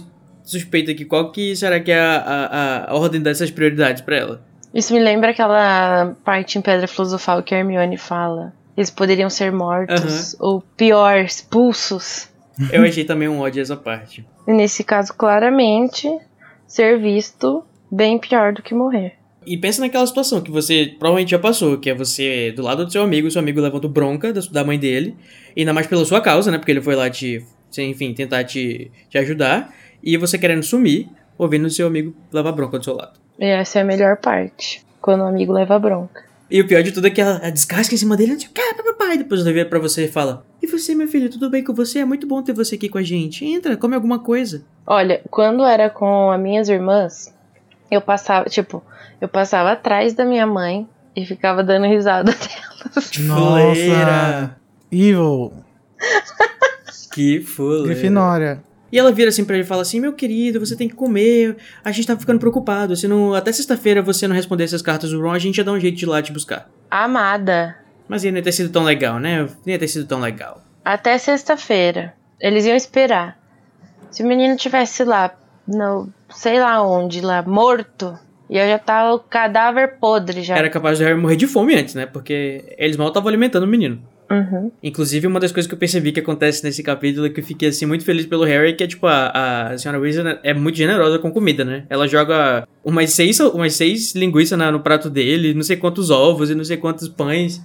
suspeita que qual que será que é a, a, a ordem dessas prioridades pra ela. Isso me lembra aquela parte em Pedra Filosofal que a Hermione fala. Eles poderiam ser mortos, ou pior, expulsos. Eu achei também um ódio essa parte. E nesse caso, claramente, ser visto bem pior do que morrer. E pensa naquela situação que você provavelmente já passou, que é você do lado do seu amigo, seu amigo levando bronca da, mãe dele, e ainda mais pela sua causa, né? Porque ele foi lá te, enfim, tentar te, te ajudar, e você querendo sumir, ouvindo o seu amigo levar bronca do seu lado. E essa é a melhor parte, quando o amigo leva bronca. E o pior de tudo é que ela, ela descasca em cima dele, tipo, cara, papai, depois ela vira pra você e fala, e você, meu filho, tudo bem com você? É muito bom ter você aqui com a gente. Entra, come alguma coisa. Olha, quando era com as minhas irmãs, eu passava, tipo, eu passava atrás da minha mãe e ficava dando risada (laughs) delas. Nossa. Evil. (laughs) Que fuleira. Grifinória. E ela vira assim pra ele e fala assim: Meu querido, você tem que comer. A gente tá ficando preocupado. Se não, até sexta-feira você não responder essas cartas do Ron, a gente ia dar um jeito de ir lá te buscar. Amada. Mas ia nem ter sido tão legal, né? Nem ia ter sido tão legal. Até sexta-feira. Eles iam esperar. Se o menino tivesse lá, no sei lá onde, lá, morto, e eu já tava o cadáver podre já. Era capaz Harry morrer de fome antes, né? Porque eles mal estavam alimentando o menino. Uhum. Inclusive, uma das coisas que eu percebi que acontece nesse capítulo é que eu fiquei assim muito feliz pelo Harry, que é tipo, a, a senhora Weasley é muito generosa com comida, né? Ela joga umas seis, umas seis linguiças no prato dele, não sei quantos ovos e não sei quantos pães.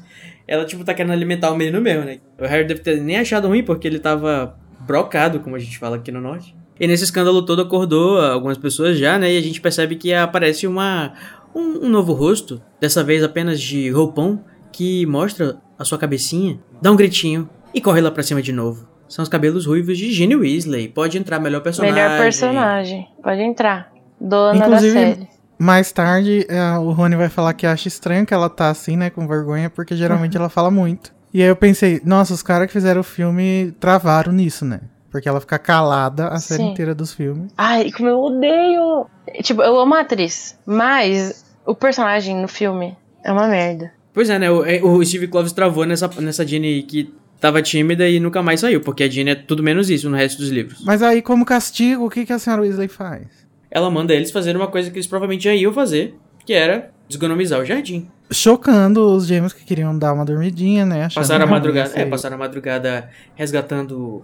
Ela, tipo, tá querendo alimentar o menino mesmo, né? O Harry deve ter nem achado ruim, porque ele tava brocado, como a gente fala aqui no norte. E nesse escândalo todo acordou algumas pessoas já, né? E a gente percebe que aparece uma, um, um novo rosto, dessa vez apenas de roupão, que mostra a sua cabecinha, dá um gritinho e corre lá pra cima de novo. São os cabelos ruivos de Ginny Weasley. Pode entrar, melhor personagem. Melhor personagem. Pode entrar. Dona Inclusive- da série. Mais tarde, é, o Rony vai falar que acha estranho que ela tá assim, né, com vergonha, porque geralmente (laughs) ela fala muito. E aí eu pensei, nossa, os caras que fizeram o filme travaram nisso, né? Porque ela fica calada a série Sim. inteira dos filmes. Ai, como eu odeio. Tipo, eu amo a atriz, mas o personagem no filme é uma merda. Pois é, né? O, é, o Steve Kloves travou nessa, nessa Ginny que tava tímida e nunca mais saiu, porque a Ginny é tudo menos isso no resto dos livros. Mas aí, como castigo, o que, que a senhora Weasley faz? Ela manda eles fazerem uma coisa que eles provavelmente já iam fazer, que era desgonomizar o jardim. Chocando os gêmeos que queriam dar uma dormidinha, né? achando Passaram a madrugada, é, passaram a madrugada resgatando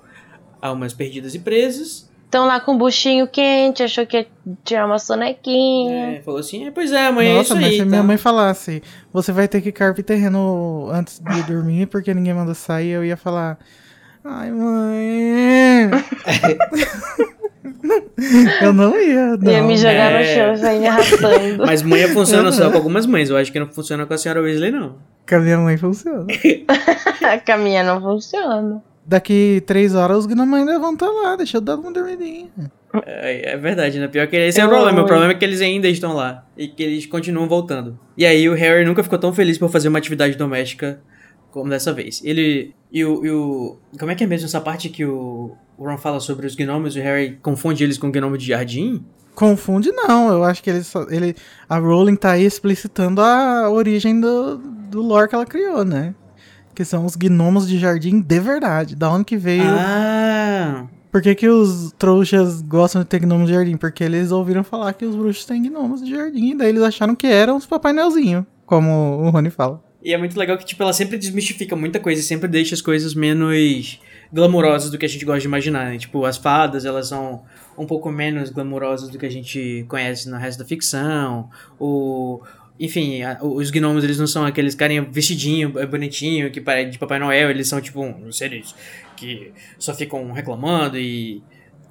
almas perdidas e presas. Estão lá com um buchinho quente, achou que ia tirar uma sonequinha. É, falou assim, é, pois é, mãe, é Nossa, isso mas aí. se minha tá? mãe falasse, você vai ter que carpir terreno antes de dormir, porque ninguém manda sair, eu ia falar, ai mãe. (laughs) eu não ia, não. ia me jogar no é. chão e sair me arrastando. Mas mãe funciona só com (laughs) algumas mães, eu acho que não funciona com a senhora Weasley, não. Com a minha mãe funciona. (laughs) a caminha não funciona. Daqui três horas os gnomos ainda vão estar lá, deixa eu dar uma dormidinha. É, é verdade, né? Pior que esse é o Eu problema. O problema é que eles ainda estão lá. E que eles continuam voltando. E aí o Harry nunca ficou tão feliz por fazer uma atividade doméstica como dessa vez. Ele. E o. E o como é que é mesmo essa parte que o, o Ron fala sobre os gnomos e o Harry confunde eles com o gnomo de jardim? Confunde não, eu acho que ele, só- ele a Rowling tá aí explicitando a origem do, do lore que ela criou, né? Que são os gnomos de jardim de verdade. Da onde que veio Ah! Por que, que os trouxas gostam de ter gnomos de jardim? Porque eles ouviram falar que os bruxos têm gnomos de jardim, e daí eles acharam que eram os Papai Noelzinho, como o Rony fala. E é muito legal que, tipo, ela sempre desmistifica muita coisa e sempre deixa as coisas menos glamourosas do que a gente gosta de imaginar, né? Tipo, as fadas, elas são um pouco menos glamourosas do que a gente conhece no resto da ficção. O... Enfim, a- os gnomos, eles não são aqueles carinha vestidinho, é bonitinho, que parece de Papai Noel. Eles são, tipo, uns seres que só ficam reclamando e...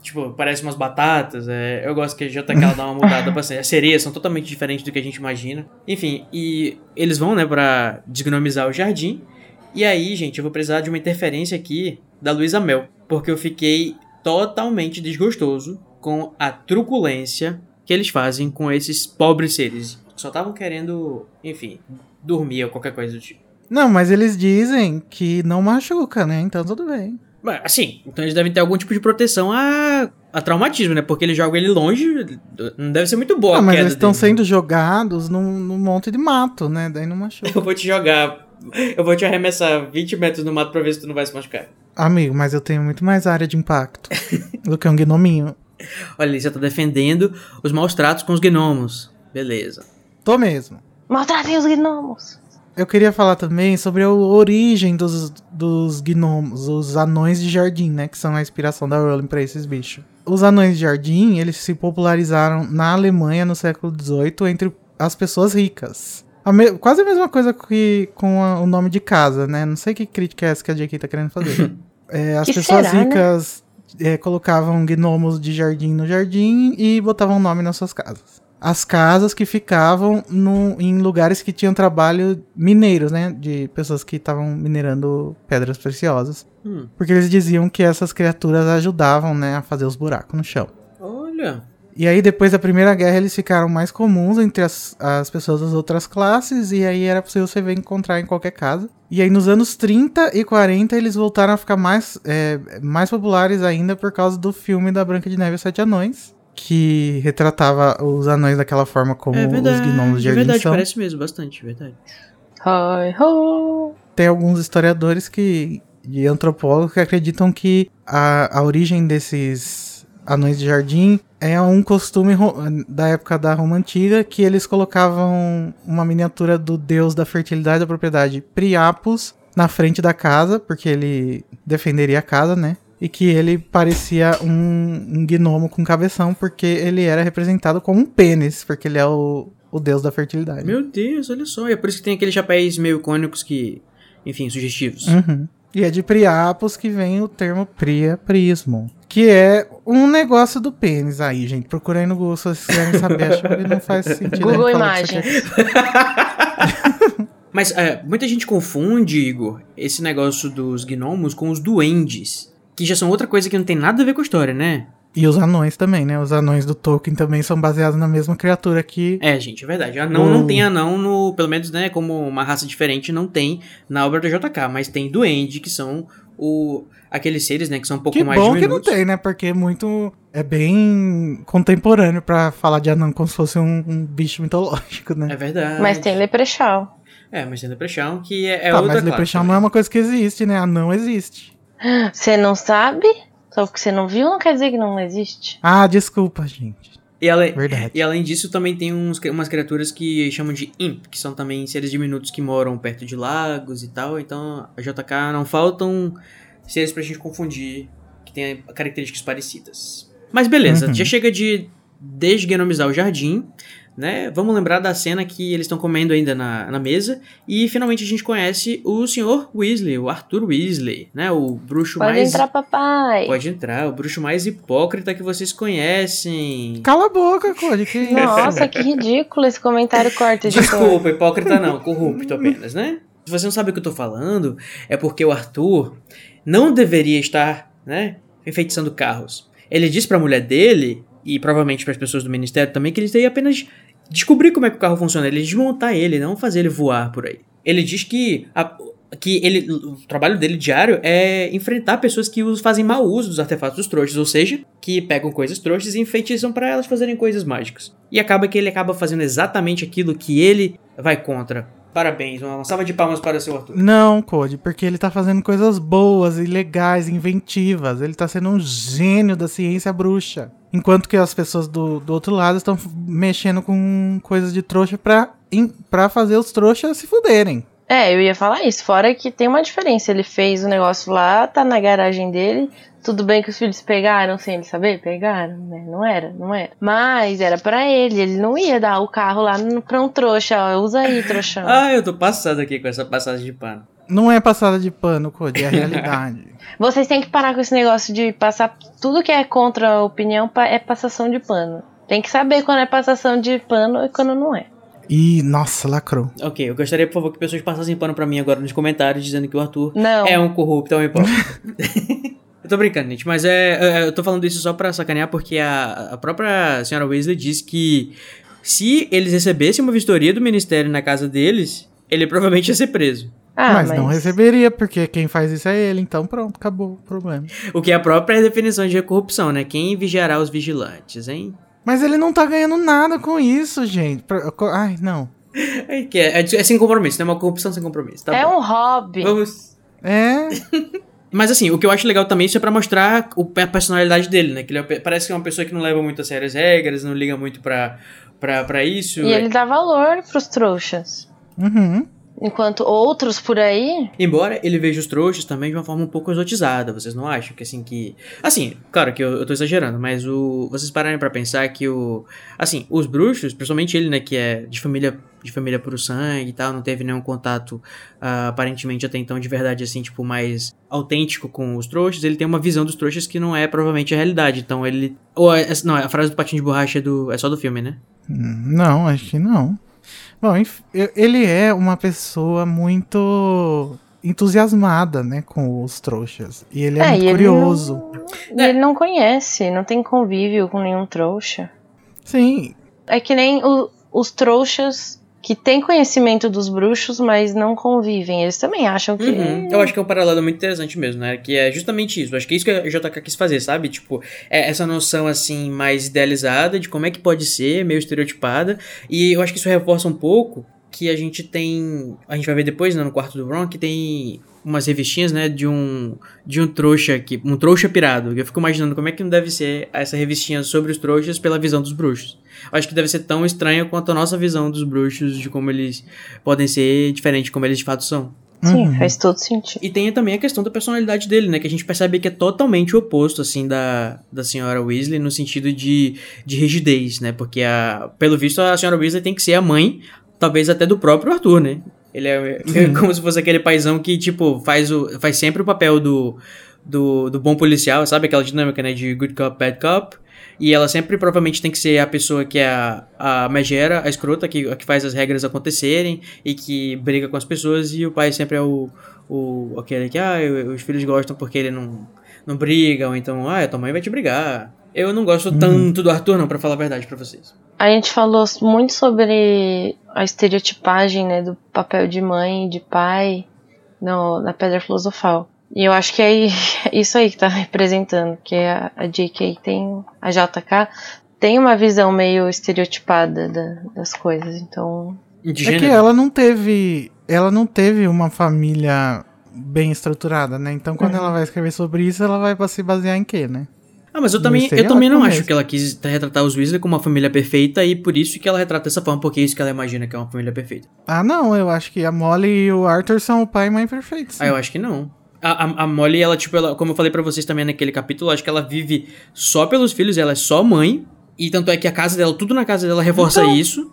Tipo, parece umas batatas. é, eu gosto que a JK dá uma mudada bastante. As sereias são totalmente diferentes do que a gente imagina. Enfim, e eles vão, né, pra desgnomizar o jardim. E aí, gente, eu vou precisar de uma interferência aqui da Luísa Mel. Porque eu fiquei totalmente desgostoso com a truculência que eles fazem com esses pobres seres. Só estavam querendo, enfim, dormir ou qualquer coisa do tipo. Não, mas eles dizem que não machuca, né? Então tudo bem. Mas, Assim, então eles devem ter algum tipo de proteção a, a traumatismo, né? Porque eles jogam ele longe, não deve ser muito boa Ah, a mas eles estão dele. sendo jogados num, num monte de mato, né? Daí não machuca. Eu vou te jogar, eu vou te arremessar 20 metros no mato pra ver se tu não vai se machucar. Amigo, mas eu tenho muito mais área de impacto (laughs) do que um gnominho. Olha você tá defendendo os maus tratos com os gnomos. Beleza. Tô mesmo. Maltratem os gnomos. Eu queria falar também sobre a origem dos, dos gnomos, os anões de jardim, né? Que são a inspiração da Rowling pra esses bichos. Os anões de jardim, eles se popularizaram na Alemanha no século XVIII entre as pessoas ricas. A me- quase a mesma coisa que com a- o nome de casa, né? Não sei que crítica é essa que a JK tá querendo fazer. (laughs) É, as Que pessoas será, né? ricas é, colocavam gnomos de jardim no jardim e botavam nome nas suas casas. As casas que ficavam no- em lugares que tinham trabalho mineiros, né? De pessoas que estavam minerando pedras preciosas. Hum, Porque eles diziam que essas criaturas ajudavam, né? A fazer os buracos no chão. olha. E aí, depois da Primeira Guerra, eles ficaram mais comuns entre as, as pessoas das outras classes, e aí era possível você ver encontrar em qualquer casa. E aí, nos anos 30 e 40, eles voltaram a ficar mais, é, mais populares ainda por causa do filme da Branca de Neve e Sete Anões, que retratava os anões daquela forma como É verdade, os gnomos de é jardim verdade, são. parece mesmo, bastante, verdade. Hi ho. Tem alguns historiadores que, e antropólogos que acreditam que a, a origem desses anões de jardim é um costume da época da Roma Antiga que eles colocavam uma miniatura do deus da fertilidade e da propriedade, Priapos, na frente da casa, porque ele defenderia a casa, né? E que ele parecia um, um gnomo com cabeção, porque ele era representado como um pênis, porque ele é o, o deus da fertilidade. Meu Deus, olha só. E é por isso que tem aqueles chapéus meio icônicos que, enfim, sugestivos. Uhum. E é de Priapos que vem o termo priaprismo. Que é um negócio do pênis aí, gente. Procura aí no Google se vocês quiserem saber. Acho que não faz sentido. Google aqui. (laughs) Mas é, muita gente confunde, Igor, esse negócio dos gnomos com os duendes. Que já são outra coisa que não tem nada a ver com a história, né? E os anões também, né? Os anões do Tolkien também são baseados na mesma criatura que. É, gente, é verdade. Anão O- não tem anão no. Pelo menos, né, como uma raça diferente, não tem na obra do JK, mas tem duende, que são o. Aqueles seres, né, que são um pouco Que mais bom que não diminutos. tem, né? Porque é muito. É bem contemporâneo pra falar de anão como se fosse um, um bicho mitológico, né? É verdade. Mas tem Leprechaun. É, mas tem Leprechaun, que é, é tá, outra mas classe Leprechaun não é uma coisa que existe, né? Anão existe. Você não sabe? Só porque você não viu não quer dizer que não existe. Ah, desculpa, gente. E, ale- Verdade. e além disso, também tem uns, umas criaturas que chamam de Imp, que são também seres diminutos que moram perto de lagos e tal. Então, a JK não faltam seres pra gente confundir, que tem características parecidas. Mas beleza, Uhum. já chega de desgenomizar o jardim, né? Vamos lembrar da cena que eles estão comendo ainda na, na mesa. E finalmente a gente conhece o Sr. Weasley, o Arthur Weasley, né? O bruxo Pode mais. entrar, papai. Pode entrar, o bruxo mais hipócrita que vocês conhecem. Cala a boca, Cody. Que? Nossa, que ridículo esse comentário corta de Desculpa, hipócrita não, corrupto apenas, né? Se você não sabe o que eu tô falando, é porque o Arthur não deveria estar, né, enfeitiçando carros. Ele disse pra mulher dele, e provavelmente para as pessoas do ministério também, que ele teria apenas descobrir como é que o carro funciona, ele desmontar ele, não fazer ele voar por aí. Ele diz que a- que ele, o trabalho dele diário é enfrentar pessoas que fazem mau uso dos artefatos dos trouxas, ou seja, que pegam coisas trouxas e enfeitiçam pra elas fazerem coisas mágicas. E acaba que ele acaba fazendo exatamente aquilo que ele vai contra. Parabéns, uma salva de palmas para o seu Arthur. Não, Cody, porque ele tá fazendo coisas boas e legais, inventivas. Ele tá sendo um gênio da ciência bruxa. Enquanto que as pessoas do, do outro lado estão mexendo com coisas de trouxa pra, em- pra fazer os trouxas se fuderem. É, eu ia falar isso. Fora que tem uma diferença. Ele fez o negócio lá, tá na garagem dele. Tudo bem que os filhos pegaram sem ele saber? Pegaram, né? Não era, não era. Mas era pra ele. Ele não ia dar o carro lá no- pra um trouxa. Ó, usa aí, trouxão. Ah, eu tô passado aqui com essa passagem de pano. Não é passada de pano, Cody, é a realidade. (laughs) Vocês têm que parar com esse negócio de passar. Tudo que é contra a opinião é passação de pano. Tem que saber quando é passação de pano e quando não é. E, nossa, lacrou. Ok, eu gostaria, por favor, que pessoas passassem pano pra mim agora nos comentários, dizendo que o Arthur Não. é um corrupto, é um hipócrita. (laughs) Eu tô brincando, gente, mas é, é, eu tô falando isso só pra sacanear porque a, a própria senhora Weasley disse que se eles recebessem uma vistoria do ministério na casa deles, ele provavelmente ia ser preso. Ah, mas, não receberia, porque quem faz isso é ele, então pronto, acabou o problema. O que é a própria definição de corrupção, né? Quem vigiará os vigilantes, hein? Mas ele não tá ganhando nada com isso, gente. Ai, não. (laughs) É, que é, é, sem compromisso, né? Uma corrupção sem compromisso. Tá é bom. um hobby. Vamos. É. (laughs) Mas assim, o que eu acho legal também isso é pra mostrar o, a personalidade dele, né? Que ele é, parece que é uma pessoa que não leva muito a sério as regras, não liga muito pra, pra, pra isso. E ele dá valor pros trouxas. Uhum. Enquanto outros por aí. Embora ele veja os trouxas também de uma forma um pouco exotizada, vocês não acham? Que assim que. Assim, claro que eu, eu tô exagerando, mas o. Vocês pararem para pensar que o. Assim, os bruxos, principalmente ele, né, que é de família de família por sangue e tal, não teve nenhum contato uh, aparentemente até então de verdade assim, tipo, mais autêntico com os trouxas, ele tem uma visão dos trouxas que não é provavelmente a realidade. Então ele. Ou é, não, a frase do patinho de borracha é, do, é só do filme, né? Não, acho que não. Bom, ele é uma pessoa muito entusiasmada, né, com os trouxas. E ele é, é muito curioso. Ele não, ele não conhece, não tem convívio com nenhum trouxa. Sim. É que nem o, os trouxas que têm conhecimento dos bruxos, mas não convivem. Eles também acham que. Uhum. Eu acho que é um paralelo muito interessante mesmo, né? Que é justamente isso. Acho que é isso que a JK quis fazer, sabe? Tipo, é essa noção assim mais idealizada de como é que pode ser, meio estereotipada. E eu acho que isso reforça um pouco que a gente tem. A gente vai ver depois, né, no quarto do Ron, que tem umas revistinhas, né, de um de um trouxa que um trouxa pirado. Eu fico imaginando como é que não deve ser essa revistinha sobre os trouxas pela visão dos bruxos. Eu acho que deve ser tão estranha quanto a nossa visão dos bruxos de como eles podem ser diferente como eles de fato são. Sim, uhum. faz todo sentido. E tem também a questão da personalidade dele, né? Que a gente percebe que é totalmente o oposto, assim, da, da senhora Weasley, no sentido de, de rigidez, né? Porque, a, pelo visto, a senhora Weasley tem que ser a mãe, talvez até do próprio Arthur, né? Ele é (laughs) como se fosse aquele paizão que, tipo, faz, o, faz sempre o papel do, do, do bom policial, sabe? Aquela dinâmica, né? De good cop, bad cop. E ela sempre provavelmente tem que ser a pessoa que é a, a megera, a escrota, que, a que faz as regras acontecerem e que briga com as pessoas. E o pai sempre é o, o aquele que, ah, os filhos gostam porque ele não, não briga, ou então, ah, tua mãe vai te brigar. Eu não gosto hum. tanto do Arthur, não, para falar a verdade para vocês. A gente falou muito sobre a estereotipagem, né, do papel de mãe e de pai no, na Pedra Filosofal. E eu acho que é (laughs) isso aí que tá representando, que a, a JK tem, a JK tem uma visão meio estereotipada da, das coisas, então... É que ela não teve, ela não teve uma família bem estruturada, né? Então quando uhum. ela vai escrever sobre isso, ela vai se basear em quê, né? Ah, mas eu também, eu também não acho que ela quis retratar os Weasley como uma família perfeita e por isso que ela retrata dessa forma, porque é isso que ela imagina que é uma família perfeita. Ah, não, eu acho que a Molly e o Arthur são o pai e mãe perfeitos. Ah, eu acho que não. A, a, Molly, ela, tipo, ela, como eu falei para vocês também naquele capítulo, acho que ela vive só pelos filhos, ela é só mãe. E tanto é que a casa dela, tudo na casa dela reforça então... isso.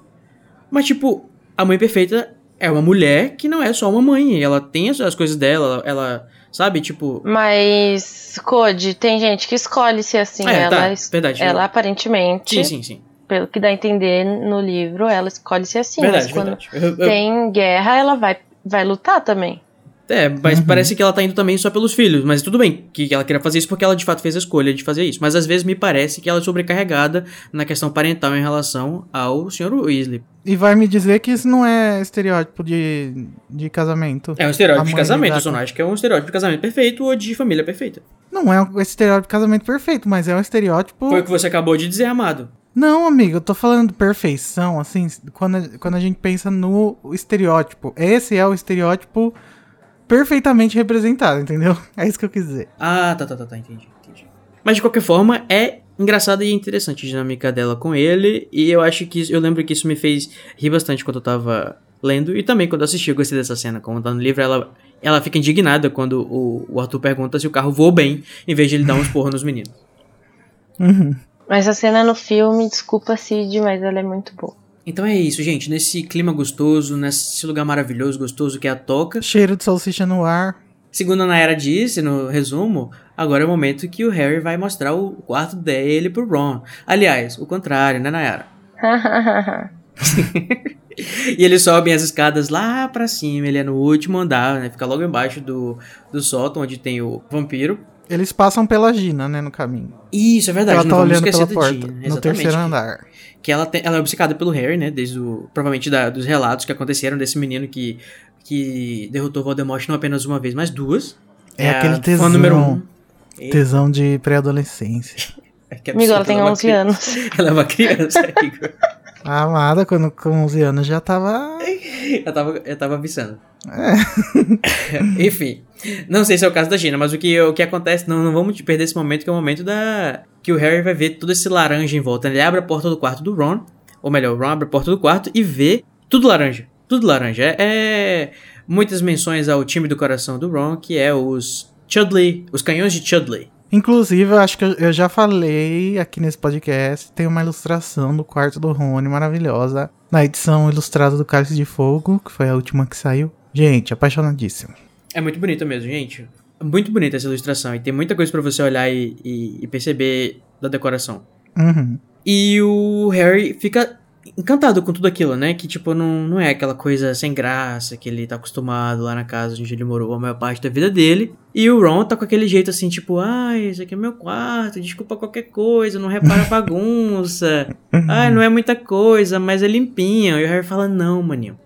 Mas, tipo, a mãe perfeita é uma mulher que não é só uma mãe. Ela tem as, as coisas dela, ela, Sabe? Tipo. Mas, Code, tem gente que escolhe ser assim. É, ela, tá, verdade. Ela eu... aparentemente. Sim, sim, sim. Pelo que dá a entender no livro, ela escolhe ser assim. Verdade, mas quando verdade. Eu, tem guerra, ela vai, vai lutar também. É, mas uhum. parece que ela tá indo também só pelos filhos. Mas tudo bem que ela queria fazer isso porque ela de fato fez a escolha de fazer isso. Mas às vezes me parece que ela é sobrecarregada na questão parental em relação ao Sr. Weasley. E vai me dizer que isso não é estereótipo de, de casamento. É um estereótipo de casamento, eu só não acho que é um estereótipo de casamento perfeito ou de família perfeita. Não é um estereótipo de casamento perfeito, mas é um estereótipo. Foi o que você acabou de dizer, amado. Não, amigo, eu tô falando de perfeição, assim, quando quando a gente pensa no estereótipo. Esse é o estereótipo perfeitamente representado, entendeu? (laughs) É isso que eu quis dizer. Ah, tá, tá, tá, tá, entendi, entendi. Mas de qualquer forma, é engraçada e interessante a dinâmica dela com ele, e eu acho que eu lembro que isso me fez rir bastante quando eu tava lendo, e também quando eu assisti, eu gostei dessa cena, como tá no livro, ela, ela fica indignada quando o, o Arthur pergunta se o carro voou bem, em vez de ele dar uns porros nos meninos. Uhum. Mas a cena no filme, desculpa Cid, mas ela é muito boa. Então é isso, gente. Nesse clima gostoso, nesse lugar maravilhoso, gostoso que é a toca. Cheiro de salsicha no ar. Segundo a Nayara disse no resumo, agora é o momento que o Harry vai mostrar o quarto dele pro Ron. Aliás, o contrário, né, Nayara? (laughs) e eles sobem as escadas lá pra cima, ele é no último andar, né? Fica logo embaixo do, do sótão, onde tem o vampiro. Eles passam pela Gina, né, no caminho. Isso, é verdade. ela tá olhando pela da porta, Gina. no Exatamente. terceiro andar. Que ela, tem- ela é obcecada pelo Harry, né? Desde o. Provavelmente da- dos relatos que aconteceram desse menino que, que derrotou Voldemort não apenas uma vez, mas duas. É aquele a fã tesão. número um. Tesão de pré-adolescência. (laughs) que Amigo, ela tem é uma 11 cri- anos. (laughs) Ela é uma criança, Igor. A (laughs) amada, quando com 11 anos, já tava. Eu tava, eu tava avisando. (laughs) Enfim, não sei se é o caso da Gina, mas o que, o que acontece, não, não vamos perder esse momento, que é o momento da. Que o Harry vai ver todo esse laranja em volta. Ele abre a porta do quarto do Ron, ou melhor, o Ron abre a porta do quarto e vê tudo laranja. Tudo laranja. É, é muitas menções ao time do coração do Ron, que é os Chudley, os canhões de Chudley. Inclusive, eu acho que eu já falei aqui nesse podcast. Tem uma ilustração do quarto do Rony maravilhosa. Na edição ilustrada do Cálice de Fogo, que foi a última que saiu. Gente, apaixonadíssimo. É muito bonita mesmo, gente. Muito bonita essa ilustração. E tem muita coisa pra você olhar e, e- e perceber da decoração. Uhum. E o Harry fica encantado com tudo aquilo, né? Que, tipo, não, não é aquela coisa sem graça que ele tá acostumado lá na casa onde ele morou a maior parte da vida dele. E o Ron tá com aquele jeito assim, tipo, ai, esse aqui é meu quarto, desculpa qualquer coisa, não repara a bagunça. (laughs) ai, não é muita coisa, mas é limpinho. E o Harry fala, não, maninho.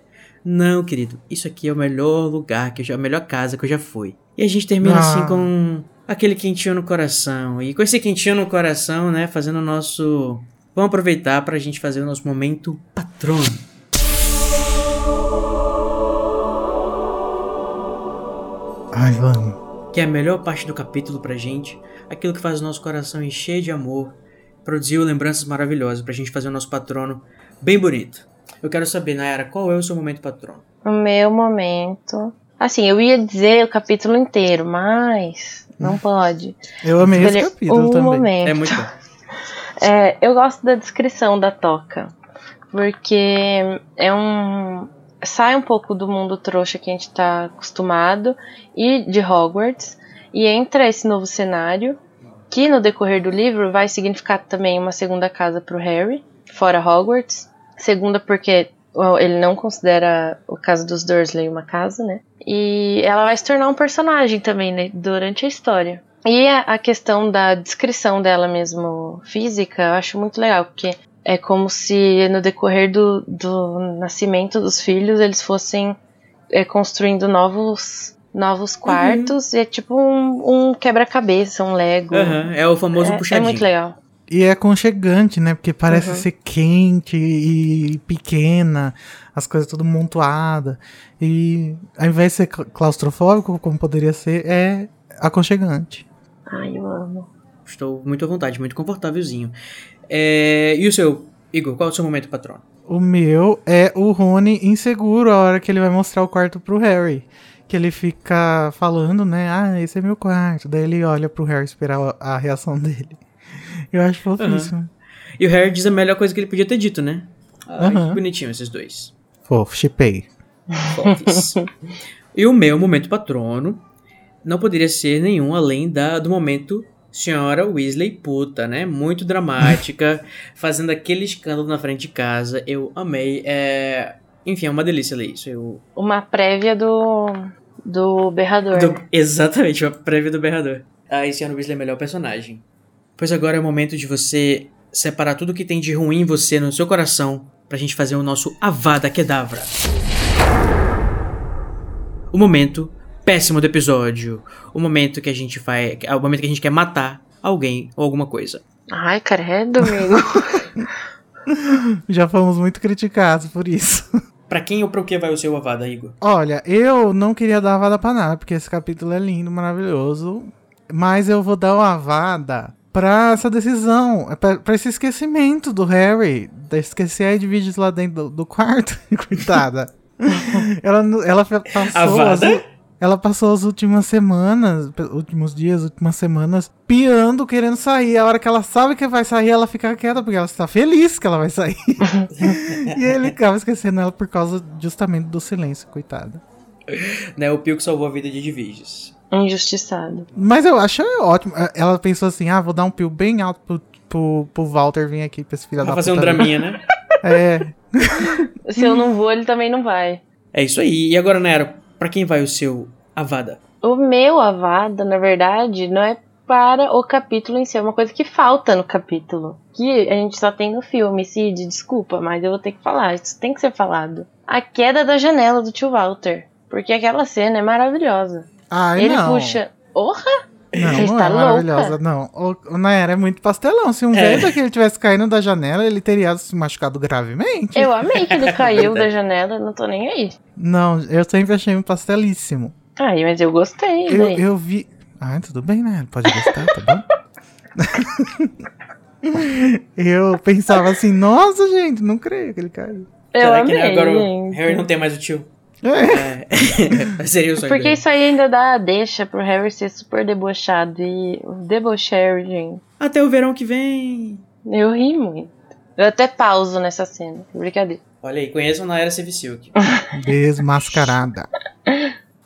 Não, querido, isso aqui é o melhor lugar, que eu já, a melhor casa que eu já fui. E a gente termina Ah. assim com aquele quentinho no coração. E com esse quentinho no coração, né, fazendo o nosso. Vamos aproveitar pra gente fazer o nosso momento patrono. Ai, vamos. Que é a melhor parte do capítulo pra gente. Aquilo que faz o nosso coração encher de amor. Produziu lembranças maravilhosas pra gente fazer o nosso patrono bem bonito. Eu quero saber, Nayara, qual é o seu momento patrono? O meu momento. Assim, eu ia dizer o capítulo inteiro, mas não pode. Eu amei esse Escolher capítulo um também. momento. É muito bom. (laughs) É, eu gosto da descrição da toca, porque é um sai um pouco do mundo trouxa que a gente tá acostumado e de Hogwarts e entra esse novo cenário que no decorrer do livro vai significar também uma segunda casa pro Harry, fora Hogwarts. Segunda porque ele não considera o caso dos Dursley uma casa, né? E ela vai se tornar um personagem também né, durante a história. E a, a questão da descrição dela mesmo física, eu acho muito legal, porque é como se no decorrer do, do nascimento dos filhos eles fossem é, construindo novos, novos quartos. E é tipo um, um quebra-cabeça, um Lego. Aham, é o famoso é, é puxadinho. muito legal. E é aconchegante, né? Porque parece Uhum. ser quente e pequena, as coisas tudo montuada. E ao invés de ser cla- claustrofóbico, como poderia ser, é aconchegante. Ai, eu amo. Estou muito à vontade, muito confortávelzinho. É, E o seu, Igor, qual é o seu momento patrono? O meu é o Rony inseguro a hora que ele vai mostrar o quarto pro Harry. Que ele fica falando, né? Ah, esse é meu quarto. Daí ele olha pro Harry esperar a reação (laughs) dele. Eu acho fofíssimo. E o Harry diz a melhor coisa que ele podia ter dito, né? Ai, Aham. que bonitinho esses dois. Fofo, chipei. Fofes. e o meu momento patrono não poderia ser nenhum além da, do momento senhora Weasley puta, né? Muito dramática, (laughs) fazendo aquele escândalo na frente de casa. Eu amei. É... Enfim, é uma delícia ler isso. Eu... Uma prévia do, do Berrador. Do- Exatamente, uma prévia do berrador. A senhora Weasley é o melhor personagem. Pois agora é o momento de você separar tudo que tem de ruim em você, no seu coração, pra gente fazer o nosso Avada Kedavra. O momento péssimo do episódio. O momento que a gente vai. é O momento que a gente quer matar alguém ou alguma coisa. Ai, credo, amigo. (laughs) Já fomos muito criticados por isso. Pra quem ou pra o que vai o seu Avada, Igor? Olha, eu não queria dar avada pra nada, porque esse capítulo é lindo, maravilhoso. Mas eu vou dar uma avada pra essa decisão, é pra, pra esse esquecimento do Harry, de esquecer a Edwiges lá dentro do, do quarto. (laughs) Coitada. ela, ela passou. As- ela passou as últimas semanas, últimos dias, últimas semanas, piando, querendo sair. A hora que ela sabe que vai sair, ela fica quieta, porque ela está feliz que ela vai sair. (laughs) e ele acaba esquecendo ela por causa justamente do silêncio, coitada. Né, o Pio que salvou a vida de Diviges. Injustiçado. Mas eu acho ótimo. Ela pensou assim: ah, vou dar um pio bem alto pro, pro, pro Walter vir aqui pra esse filho Pra da fazer um puta. draminha, né? (laughs) É. Se eu não vou, ele também não vai. É isso aí. E agora, Nero, pra quem vai o seu Avada? O meu Avada, na verdade, não é para o capítulo em si. É uma coisa que falta no capítulo. Que a gente só tem no filme. Cid, desculpa, mas eu vou ter que falar. Isso tem que ser falado. A queda da janela do tio Walter. Porque aquela cena é maravilhosa. Ai, Ele não. puxa. Orra! Não, Você não está é louca? maravilhosa, não. O, o Nayara é muito pastelão. Se um É. velho daquele tivesse caído da janela, ele teria se machucado gravemente. Eu amei que ele (laughs) caiu da janela, não tô nem aí. Não, eu sempre achei um pastelíssimo. Ai, mas eu gostei. Eu, daí. eu vi. Ah, tudo bem, né? Pode gostar, tá bom? (laughs) eu pensava assim, nossa, gente, não creio que ele caiu. Eu Será amei, que agora o gente. Harry não tem mais o tio? É. É. (laughs) Seria o sonho Porque dele. isso aí ainda dá deixa pro Harry ser super debochado e o debochary, gente. Até o verão que vem. Eu ri muito. Eu até pauso nessa cena. Brincadeira. Olha aí, conheçam na era Silk. (laughs) Desmascarada.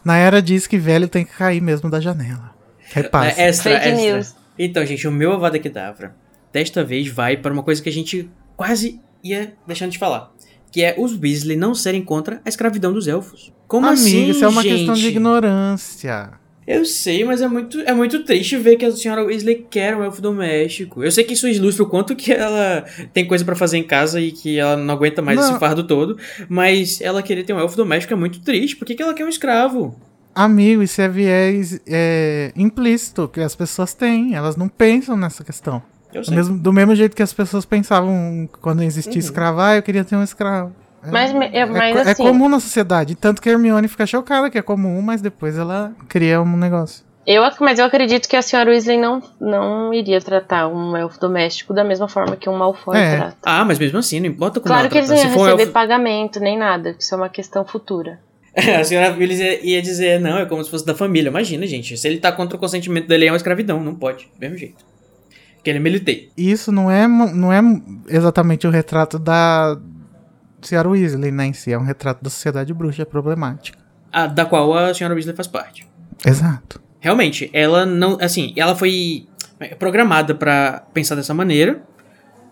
Nayara diz que velho tem que cair mesmo da janela. Repassa. É, extra, Fake extra. news. Então, gente, o meu Avada Kedavra desta vez vai para uma coisa que a gente quase ia deixando de falar. Que é os Weasley não serem contra a escravidão dos elfos. Como Amigo, assim, isso é uma gente? questão de ignorância. Eu sei, mas é muito, é muito triste ver que a senhora Weasley quer um elfo doméstico. Eu sei que isso ilustra o quanto que ela tem coisa pra fazer em casa e que ela não aguenta mais Não. esse fardo todo. Mas ela querer ter um elfo doméstico é muito triste. Por que, que ela quer um escravo? Amigo, isso é viés é, implícito que as pessoas têm. Elas não pensam nessa questão. Eu Do sei. mesmo, do mesmo jeito que as pessoas pensavam quando existia Uhum. escravo, ah, eu queria ter um escravo. É, Mas, é, mas é assim, comum na sociedade. Tanto que a Hermione fica chocada que é comum, mas depois ela cria um negócio. eu, mas eu acredito que a senhora Weasley não, não iria tratar um elfo doméstico da mesma forma que um Malfoy É. trata. Ah, mas mesmo assim, não importa como Claro que eles não iam um receber elfo... pagamento nem nada, isso é uma questão futura. (laughs) A senhora Willis ia ia dizer, não, é como se fosse da família. Imagina, gente. Se ele tá contra o consentimento dele, é uma escravidão. Não pode. Do mesmo jeito. Que ele militei. Isso não é, não é exatamente o retrato da Sra. Weasley, né, em si. É um retrato da sociedade bruxa problemática. A, da qual a senhora Weasley faz parte. Exato. Realmente, ela não. Assim, ela foi programada pra pensar dessa maneira.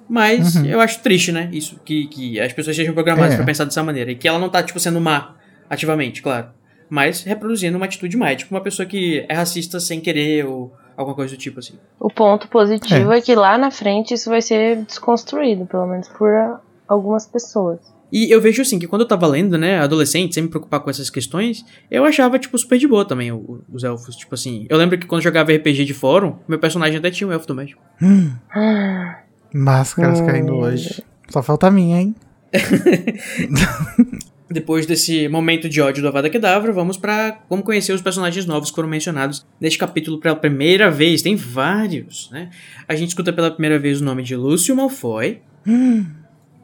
Mas Uhum. eu acho triste, né? Isso, que, que as pessoas sejam programadas É. pra pensar dessa maneira. E que ela não tá, tipo, sendo má ativamente, claro. Mas reproduzindo uma atitude má. É tipo uma pessoa que é racista sem querer ou alguma coisa do tipo assim. O ponto positivo é. que lá na frente isso vai ser desconstruído, pelo menos por ah, algumas pessoas. E eu vejo assim, que quando eu tava lendo, né, adolescente, sem me preocupar com essas questões, eu achava, tipo, super de boa também o- os elfos. Tipo assim, eu lembro que quando eu jogava RPG de fórum, meu personagem até tinha um elfo doméstico. (gasps) Hum, máscaras Hum. caindo hoje. Só falta a minha, hein? (laughs) Depois desse momento de ódio do Avada Kedavra, vamos para vamos conhecer os personagens novos que foram mencionados neste capítulo pela primeira vez. Tem vários, né? A gente escuta pela primeira vez o nome de Lúcio Malfoy.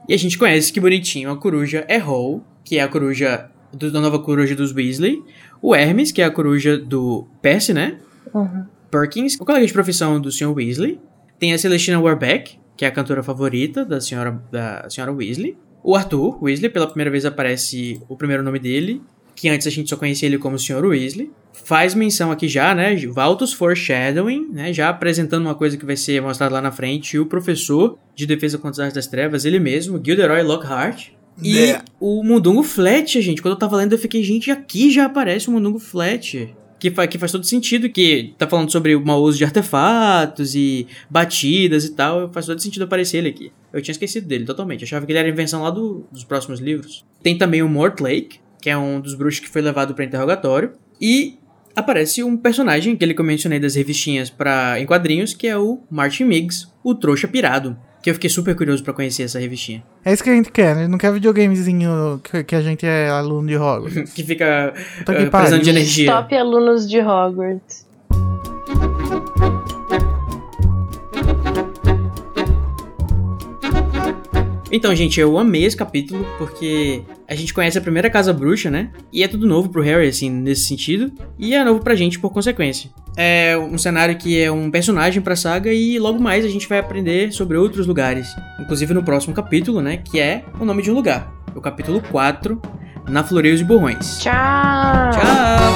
E a gente conhece que bonitinho a coruja é Hole, que é a coruja do- da nova coruja dos Weasley. O Hermes, que é a coruja do Percy, né? uhum. Perkins, o colega de profissão do Sr. Weasley. Tem a Celestina Warbeck, que é a cantora favorita da senhora, da senhora Weasley. O Arthur Weasley, pela primeira vez aparece o primeiro nome dele, que antes a gente só conhecia ele como Sr. Weasley. Faz menção aqui já, né, Valtus Foreshadowing, né, já apresentando uma coisa que vai ser mostrada lá na frente, e o professor de Defesa contra as Artes das Trevas, ele mesmo, Gilderoy Lockhart. E É. o Mundungo Fletcher, gente, quando eu tava lendo eu fiquei, gente, aqui já aparece o Mundungo Fletcher. Que, fa que faz todo sentido, que tá falando sobre o mau uso de artefatos e batidas e tal, faz todo sentido aparecer ele aqui. Eu tinha esquecido dele totalmente, achava que ele era invenção lá do- dos próximos livros. Tem também o Mortlake, que é um dos bruxos que foi levado para interrogatório, e aparece um personagem, aquele que eu mencionei das revistinhas para em quadrinhos, que é o Martin Miggs, o trouxa pirado, que eu fiquei super curioso para conhecer essa revistinha. É isso que a gente quer, né? Não quer videogamezinho que, que a gente é aluno de Hogwarts. (laughs) Que fica Puta que eh, precisando de energia. Top alunos de Hogwarts. Então, gente, eu amei esse capítulo porque a gente conhece a primeira casa bruxa, né? E é tudo novo pro Harry, assim, nesse sentido. E é novo pra gente por consequência. É um cenário que é um personagem pra saga e logo mais a gente vai aprender sobre outros lugares. Inclusive no próximo capítulo, né? Que é o nome de um lugar. O capítulo 4, Na Floreios e Borrões. Tchau! Tchau!